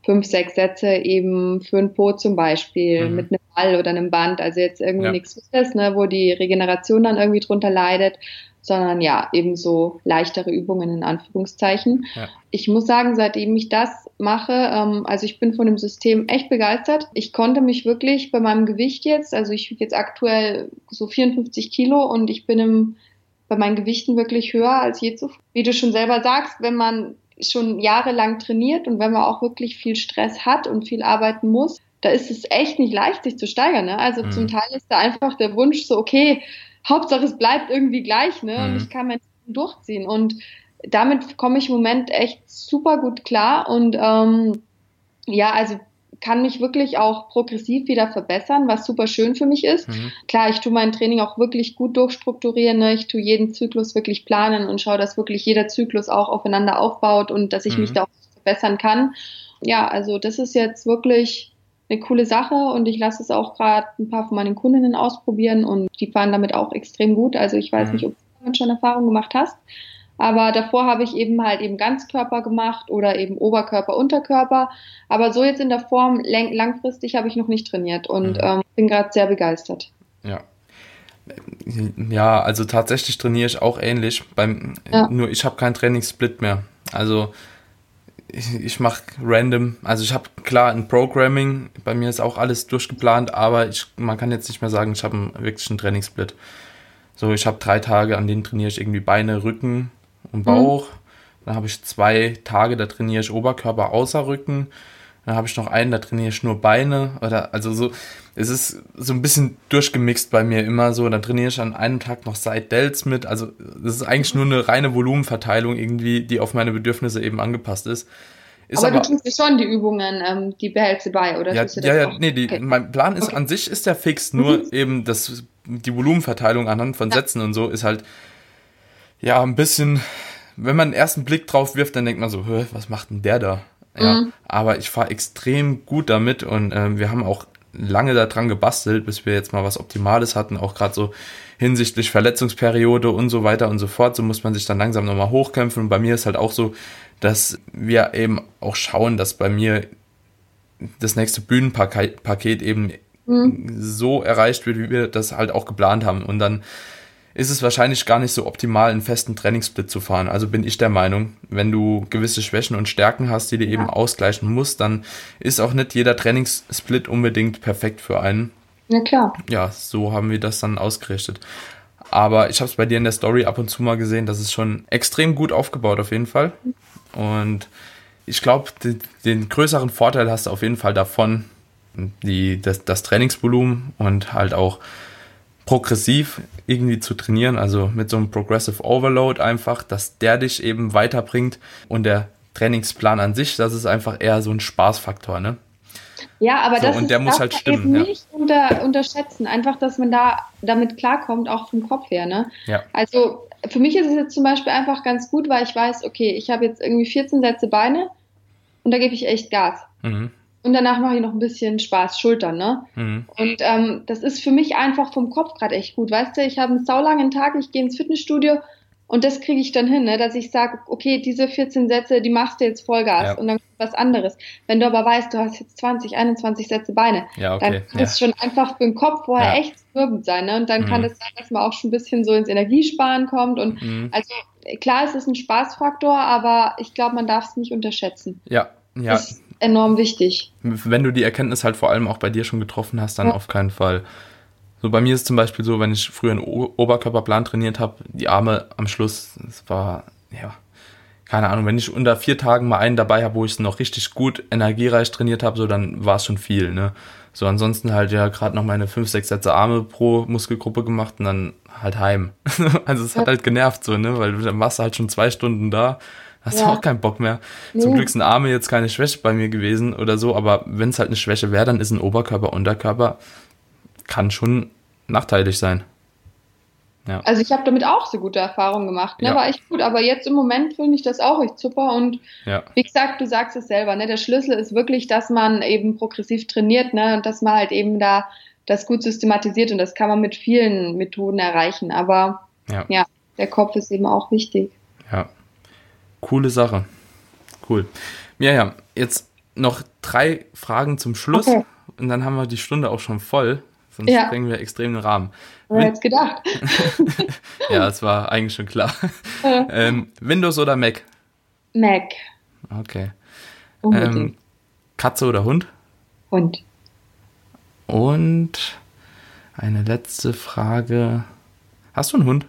[SPEAKER 2] fünf, sechs Sätze eben für ein Po zum Beispiel mhm. mit einem Ball oder einem Band. Also jetzt irgendwie ja. nichts Gutes, ne, wo die Regeneration dann irgendwie drunter leidet, sondern ja, eben so leichtere Übungen in Anführungszeichen. Ja. Ich muss sagen, seitdem ich das mache, ähm, also ich bin von dem System echt begeistert. Ich konnte mich wirklich bei meinem Gewicht jetzt, also ich wiege jetzt aktuell so 54 Kilo und ich bin im bei meinen Gewichten wirklich höher als je zuvor. Wie du schon selber sagst, wenn man schon jahrelang trainiert und wenn man auch wirklich viel Stress hat und viel arbeiten muss, da ist es echt nicht leicht, sich zu steigern. Ne? Also mhm. zum Teil ist da einfach der Wunsch so, okay, Hauptsache es bleibt irgendwie gleich, ne? Und mhm. ich kann mein durchziehen. Und damit komme ich im Moment echt super gut klar und ähm, ja, also kann mich wirklich auch progressiv wieder verbessern, was super schön für mich ist. Mhm. Klar, ich tue mein Training auch wirklich gut durchstrukturieren. Ne? Ich tue jeden Zyklus wirklich planen und schaue, dass wirklich jeder Zyklus auch aufeinander aufbaut und dass ich mhm. mich da auch verbessern kann. Ja, also das ist jetzt wirklich eine coole Sache und ich lasse es auch gerade ein paar von meinen Kundinnen ausprobieren und die fahren damit auch extrem gut. Also ich weiß mhm. nicht, ob du damit schon Erfahrung gemacht hast. Aber davor habe ich eben halt eben Ganzkörper gemacht oder eben Oberkörper, Unterkörper. Aber so jetzt in der Form langfristig habe ich noch nicht trainiert und mhm. ähm, bin gerade sehr begeistert.
[SPEAKER 1] Ja. Ja, also tatsächlich trainiere ich auch ähnlich. Beim, ja. Nur ich habe keinen Trainingssplit mehr. Also ich, ich mache random, also ich habe klar ein Programming, bei mir ist auch alles durchgeplant, aber ich, man kann jetzt nicht mehr sagen, ich habe wirklich einen Trainingssplit. So, ich habe drei Tage, an denen trainiere ich irgendwie Beine, Rücken, und Bauch. Mhm. Dann habe ich zwei Tage, da trainiere ich Oberkörper außer Rücken. Dann habe ich noch einen, da trainiere ich nur Beine. Oder also so, es ist so ein bisschen durchgemixt bei mir immer so. Dann trainiere ich an einem Tag noch Side Delts mit. Also das ist eigentlich nur eine reine Volumenverteilung irgendwie, die auf meine Bedürfnisse eben angepasst ist.
[SPEAKER 2] Ist aber, aber, du tust dir schon die Übungen, ähm, die behältst du bei, oder?
[SPEAKER 1] Ja, ja, ja nee, die, okay. mein Plan ist okay. an sich ist der fix, nur mhm. eben das, die Volumenverteilung anhand von ja. Sätzen und so ist halt ja ein bisschen wenn man einen ersten Blick drauf wirft, dann denkt man so, was macht denn der da? Ja, mhm. aber ich fahre extrem gut damit und äh, wir haben auch lange daran gebastelt, bis wir jetzt mal was Optimales hatten, auch gerade so hinsichtlich Verletzungsperiode und so weiter und so fort. So muss man sich dann langsam nochmal hochkämpfen. Und bei mir ist halt auch so, dass wir eben auch schauen, dass bei mir das nächste Bühnenpaket eben mhm. so erreicht wird, wie wir das halt auch geplant haben. Und dann ist es wahrscheinlich gar nicht so optimal, einen festen Trainingssplit zu fahren. Also bin ich der Meinung, wenn du gewisse Schwächen und Stärken hast, die du ja. eben ausgleichen musst, dann ist auch nicht jeder Trainingssplit unbedingt perfekt für einen.
[SPEAKER 2] Ja, klar.
[SPEAKER 1] Ja, so haben wir das dann ausgerichtet. Aber ich habe es bei dir in der Story ab und zu mal gesehen, das ist schon extrem gut aufgebaut auf jeden Fall. Und ich glaube, den größeren Vorteil hast du auf jeden Fall davon, die, das, das Trainingsvolumen und halt auch progressiv irgendwie zu trainieren, also mit so einem Progressive Overload einfach, dass der dich eben weiterbringt und der Trainingsplan an sich, das ist einfach eher so ein Spaßfaktor, ne?
[SPEAKER 2] Ja, aber so, das,
[SPEAKER 1] und der muss halt stimmen.
[SPEAKER 2] Eben nicht unter, unterschätzen, einfach, dass man da damit klarkommt, auch vom Kopf her, ne?
[SPEAKER 1] Ja.
[SPEAKER 2] Also für mich ist es jetzt zum Beispiel einfach ganz gut, weil ich weiß, okay, ich habe jetzt irgendwie 14 Sätze Beine und da gebe ich echt Gas. Mhm. Und danach mache ich noch ein bisschen Spaß, Schultern, ne? Mhm. Und ähm, das ist für mich einfach vom Kopf gerade echt gut. Weißt du, ich habe einen saulangen Tag, ich gehe ins Fitnessstudio und das kriege ich dann hin, ne? dass ich sage, okay, diese 14 Sätze, die machst du jetzt Vollgas ja. und dann was anderes. Wenn du aber weißt, du hast jetzt 20, 21 Sätze Beine,
[SPEAKER 1] ja, okay.
[SPEAKER 2] dann kann es ja. schon einfach für den Kopf vorher echt wirbend sein. Ne? Und dann mhm. kann es sein, dass man auch schon ein bisschen so ins Energiesparen kommt. Und mhm. also klar, es ist ein Spaßfaktor, aber ich glaube, man darf es nicht unterschätzen.
[SPEAKER 1] Ja, ja.
[SPEAKER 2] Das enorm wichtig.
[SPEAKER 1] Wenn du die Erkenntnis halt vor allem auch bei dir schon getroffen hast, dann ja. auf keinen Fall. So bei mir ist zum Beispiel so, wenn ich früher einen Oberkörperplan trainiert habe, die Arme am Schluss, es war, ja, keine Ahnung, wenn ich unter vier Tagen mal einen dabei habe, wo ich es noch richtig gut energiereich trainiert habe, so dann war es schon viel, ne? So ansonsten halt ja gerade noch meine fünf, sechs Sätze Arme pro Muskelgruppe gemacht und dann halt heim. (laughs) also es hat halt genervt so, ne? Weil dann warst du halt schon zwei Stunden da hast ja. du auch keinen Bock mehr. Nee. Zum Glück sind Arme jetzt keine Schwäche bei mir gewesen oder so, aber wenn es halt eine Schwäche wäre, dann ist ein Oberkörper, Unterkörper, kann schon nachteilig sein.
[SPEAKER 2] Ja. Also ich habe damit auch so gute Erfahrungen gemacht, ne? Ja. war echt gut, aber jetzt im Moment finde ich das auch echt super und ja. wie gesagt, du sagst es selber, ne? der Schlüssel ist wirklich, dass man eben progressiv trainiert ne? und dass man halt eben da das gut systematisiert und das kann man mit vielen Methoden erreichen, aber ja, ja der Kopf ist eben auch wichtig.
[SPEAKER 1] Coole Sache. Cool. Ja, ja, jetzt noch drei Fragen zum Schluss okay. und dann haben wir die Stunde auch schon voll. Sonst ja. sprengen wir extrem den Rahmen.
[SPEAKER 2] Wer hätte gedacht? (laughs)
[SPEAKER 1] ja, das war eigentlich schon klar. ähm, Windows oder Mac?
[SPEAKER 2] Mac.
[SPEAKER 1] Okay. Ähm, Katze oder Hund?
[SPEAKER 2] Hund.
[SPEAKER 1] Und eine letzte Frage. Hast du einen Hund?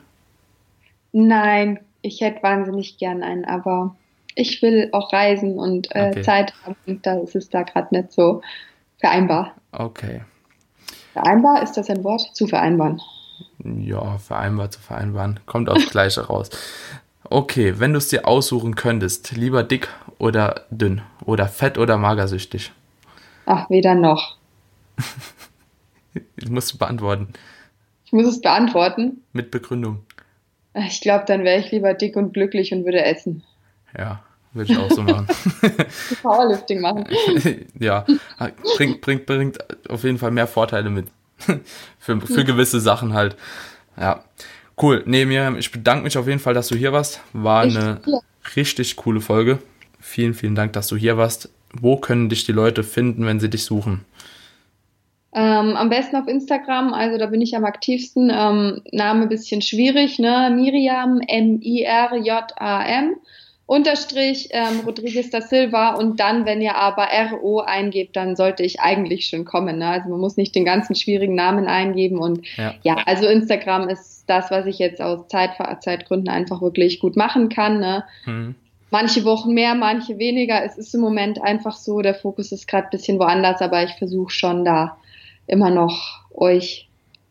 [SPEAKER 2] Nein, ich hätte wahnsinnig gern einen, aber ich will auch reisen und äh, okay. Zeit haben und da ist es da gerade nicht so. Vereinbar.
[SPEAKER 1] Okay.
[SPEAKER 2] Vereinbar, ist das ein Wort? Zu vereinbaren.
[SPEAKER 1] Ja, vereinbar zu vereinbaren. Kommt aufs Gleiche (laughs) raus. Okay, wenn du es dir aussuchen könntest, lieber dick oder dünn? Oder fett oder magersüchtig?
[SPEAKER 2] Ach, weder noch. (laughs)
[SPEAKER 1] ich muss beantworten.
[SPEAKER 2] Ich muss es beantworten?
[SPEAKER 1] Mit Begründung.
[SPEAKER 2] Ich glaube, dann wäre ich lieber dick und glücklich und würde essen.
[SPEAKER 1] Ja, würde ich auch so machen. (laughs)
[SPEAKER 2] Powerlifting machen. (laughs)
[SPEAKER 1] ja, bringt, bringt, bringt auf jeden Fall mehr Vorteile mit. (laughs) für, für gewisse Sachen halt. Ja. Cool. Nee, Miriam, ich bedanke mich auf jeden Fall, dass du hier warst. War eine richtig coole Folge. Vielen, vielen Dank, dass du hier warst. Wo können dich die Leute finden, wenn sie dich suchen?
[SPEAKER 2] Ähm, am besten auf Instagram, also da bin ich am aktivsten. Ähm, Name bisschen schwierig, ne? Miriam, M-I-R-J-A-M unterstrich ähm, Rodriguez da Silva und dann, wenn ihr aber RO eingebt, dann sollte ich eigentlich schon kommen. Ne? Also man muss nicht den ganzen schwierigen Namen eingeben und ja, ja also Instagram ist das, was ich jetzt aus Zeit, Zeitgründen einfach wirklich gut machen kann. Ne? Mhm. Manche Wochen mehr, manche weniger. Es ist im Moment einfach so, der Fokus ist gerade ein bisschen woanders, aber ich versuche schon da immer noch euch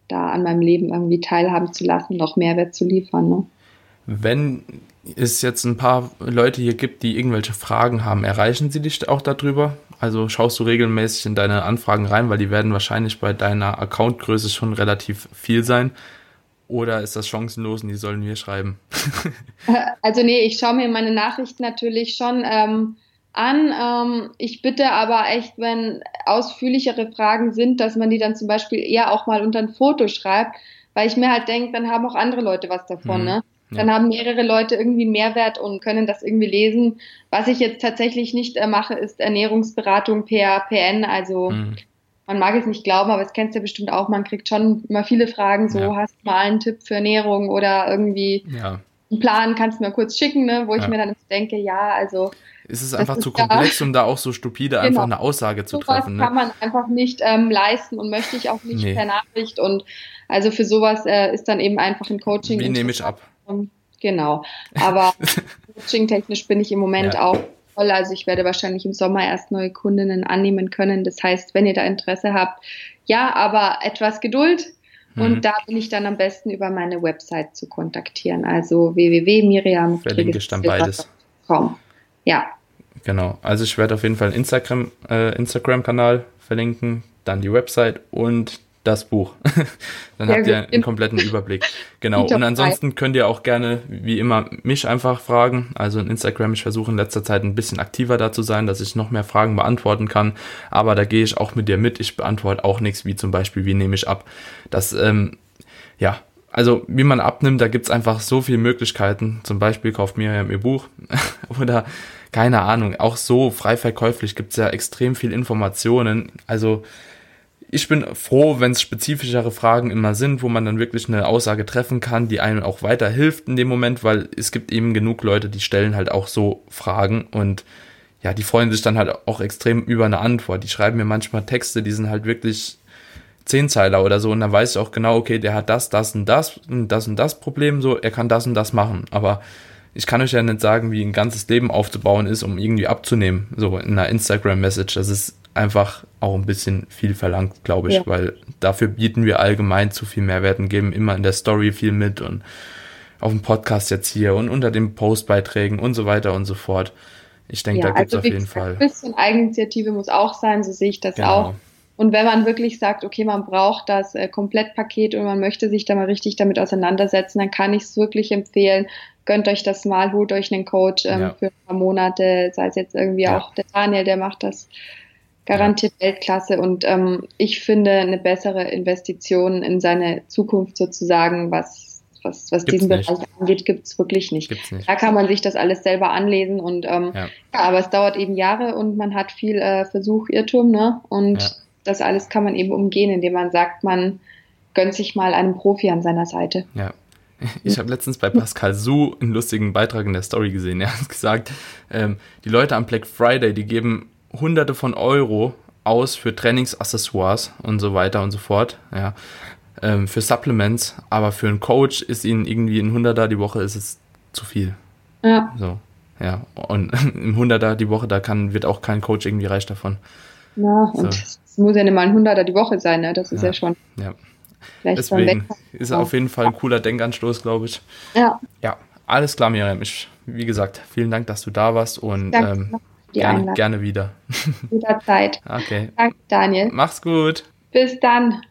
[SPEAKER 2] da an meinem Leben irgendwie teilhaben zu lassen, noch Mehrwert zu liefern. Ne?
[SPEAKER 1] Wenn es jetzt ein paar Leute hier gibt, die irgendwelche Fragen haben, erreichen sie dich auch darüber? Also schaust du regelmäßig in deine Anfragen rein, weil die werden wahrscheinlich bei deiner Accountgröße schon relativ viel sein. Oder ist das chancenlos und die sollen mir schreiben? (laughs)
[SPEAKER 2] also nee, ich schaue mir meine Nachrichten natürlich schon ähm, an. Ähm, ich bitte aber echt, wenn ausführlichere Fragen sind, dass man die dann zum Beispiel eher auch mal unter ein Foto schreibt, weil ich mir halt denke, dann haben auch andere Leute was davon. Mhm. Ne? Dann ja. haben mehrere Leute irgendwie einen Mehrwert und können das irgendwie lesen. Was ich jetzt tatsächlich nicht äh, mache, ist Ernährungsberatung per PN. Also mhm. man mag es nicht glauben, aber es kennst du ja bestimmt auch. Man kriegt schon immer viele Fragen. So, ja. hast du mal einen Tipp für Ernährung oder irgendwie ja. einen Plan, kannst du mir kurz schicken, ne? wo ich mir dann denke, ja, also
[SPEAKER 1] ist es einfach zu komplex, da, um da auch so stupide genau. einfach eine Aussage zu sowas treffen.
[SPEAKER 2] Ne? kann man einfach nicht ähm, leisten und möchte ich auch nicht nee. per Nachricht. Und also für sowas äh, ist dann eben einfach ein Coaching.
[SPEAKER 1] Wie nehme ich ab?
[SPEAKER 2] Genau. Aber (laughs) coaching-technisch bin ich im Moment ja. auch voll. Also ich werde wahrscheinlich im Sommer erst neue Kundinnen annehmen können. Das heißt, wenn ihr da Interesse habt, ja, aber etwas Geduld. Mhm. Und da bin ich dann am besten über meine Website zu kontaktieren. Also www.miriam.
[SPEAKER 1] Verlinke ich dann beides.
[SPEAKER 2] Ja.
[SPEAKER 1] Genau. Also ich werde auf jeden Fall einen Instagram, äh, Instagram-Kanal verlinken, dann die Website und das Buch. (laughs) Dann Sehr habt ihr einen kompletten Überblick. Genau. Und ansonsten könnt ihr auch gerne, wie immer, mich einfach fragen. Also in Instagram, ich versuche in letzter Zeit ein bisschen aktiver da zu sein, dass ich noch mehr Fragen beantworten kann. Aber da gehe ich auch mit dir mit. Ich beantworte auch nichts, wie zum Beispiel, wie nehme ich ab. Das, ähm, ja, also wie man abnimmt, da gibt's einfach so viele Möglichkeiten. Zum Beispiel kauft Miriam ihr Buch (laughs) oder keine Ahnung, auch so frei verkäuflich gibt's ja extrem viel Informationen. Also ich bin froh, wenn es spezifischere Fragen immer sind, wo man dann wirklich eine Aussage treffen kann, die einem auch weiterhilft in dem Moment, weil es gibt eben genug Leute, die stellen halt auch so Fragen und ja, die freuen sich dann halt auch extrem über eine Antwort. Die schreiben mir manchmal Texte, die sind halt wirklich Zehnzeiler oder so und dann weiß ich auch genau, okay, der hat das, das und das und das und das Problem, so, er kann das und das machen, aber ich kann euch ja nicht sagen, wie ein ganzes Leben aufzubauen ist, um irgendwie abzunehmen, so in einer Instagram-Message. Das ist einfach auch ein bisschen viel verlangt, glaube ich, ja. weil dafür bieten wir allgemein zu viel Mehrwert und geben immer in der Story viel mit und auf dem Podcast jetzt hier und unter den Postbeiträgen und so weiter und so fort. Ich denke, ja, da gibt es also auf jeden Fall.
[SPEAKER 2] Ein bisschen Eigeninitiative muss auch sein, so sehe ich das genau. auch. Und wenn man wirklich sagt, okay, man braucht das äh, Komplettpaket und man möchte sich da mal richtig damit auseinandersetzen, dann kann ich es wirklich empfehlen. Gönnt euch das mal, holt euch einen Coach ähm, ja. für ein paar Monate, sei es jetzt irgendwie ja. auch der Daniel, der macht das garantiert ja. Weltklasse und ähm, ich finde eine bessere Investition in seine Zukunft sozusagen, was, was, was diesen nicht. Bereich angeht, gibt es wirklich nicht. nicht. Da kann man sich das alles selber anlesen und ähm, ja. ja. aber es dauert eben Jahre und man hat viel äh, Versuch, Irrtum, ne? Und ja. das alles kann man eben umgehen, indem man sagt, man gönnt sich mal einen Profi an seiner Seite.
[SPEAKER 1] Ja. (laughs) Ich habe letztens bei Pascal Su einen lustigen Beitrag in der Story gesehen. Er hat gesagt, ähm, die Leute am Black Friday, die geben hunderte von Euro aus für Trainingsaccessoires und so weiter und so fort, ja, ähm, für Supplements, aber für einen Coach ist ihnen irgendwie ein Hunderter die Woche ist es zu viel. Ja. So, ja. Und (laughs) im Hunderter die Woche, da kann, wird auch kein Coach irgendwie reich davon.
[SPEAKER 2] Ja, und so. es muss ja nicht mal ein Hunderter die Woche sein, ne? Das ist ja, ja schon.
[SPEAKER 1] Ja. Deswegen ist auf jeden Fall ein cooler Denkanstoß, glaube ich.
[SPEAKER 2] Ja.
[SPEAKER 1] Ja, alles klar, Miriam. Ich, wie gesagt, vielen Dank, dass du da warst und ähm, gerne, gerne wieder. (laughs)
[SPEAKER 2] Jederzeit.
[SPEAKER 1] Okay.
[SPEAKER 2] Danke, Daniel.
[SPEAKER 1] Mach's gut.
[SPEAKER 2] Bis dann.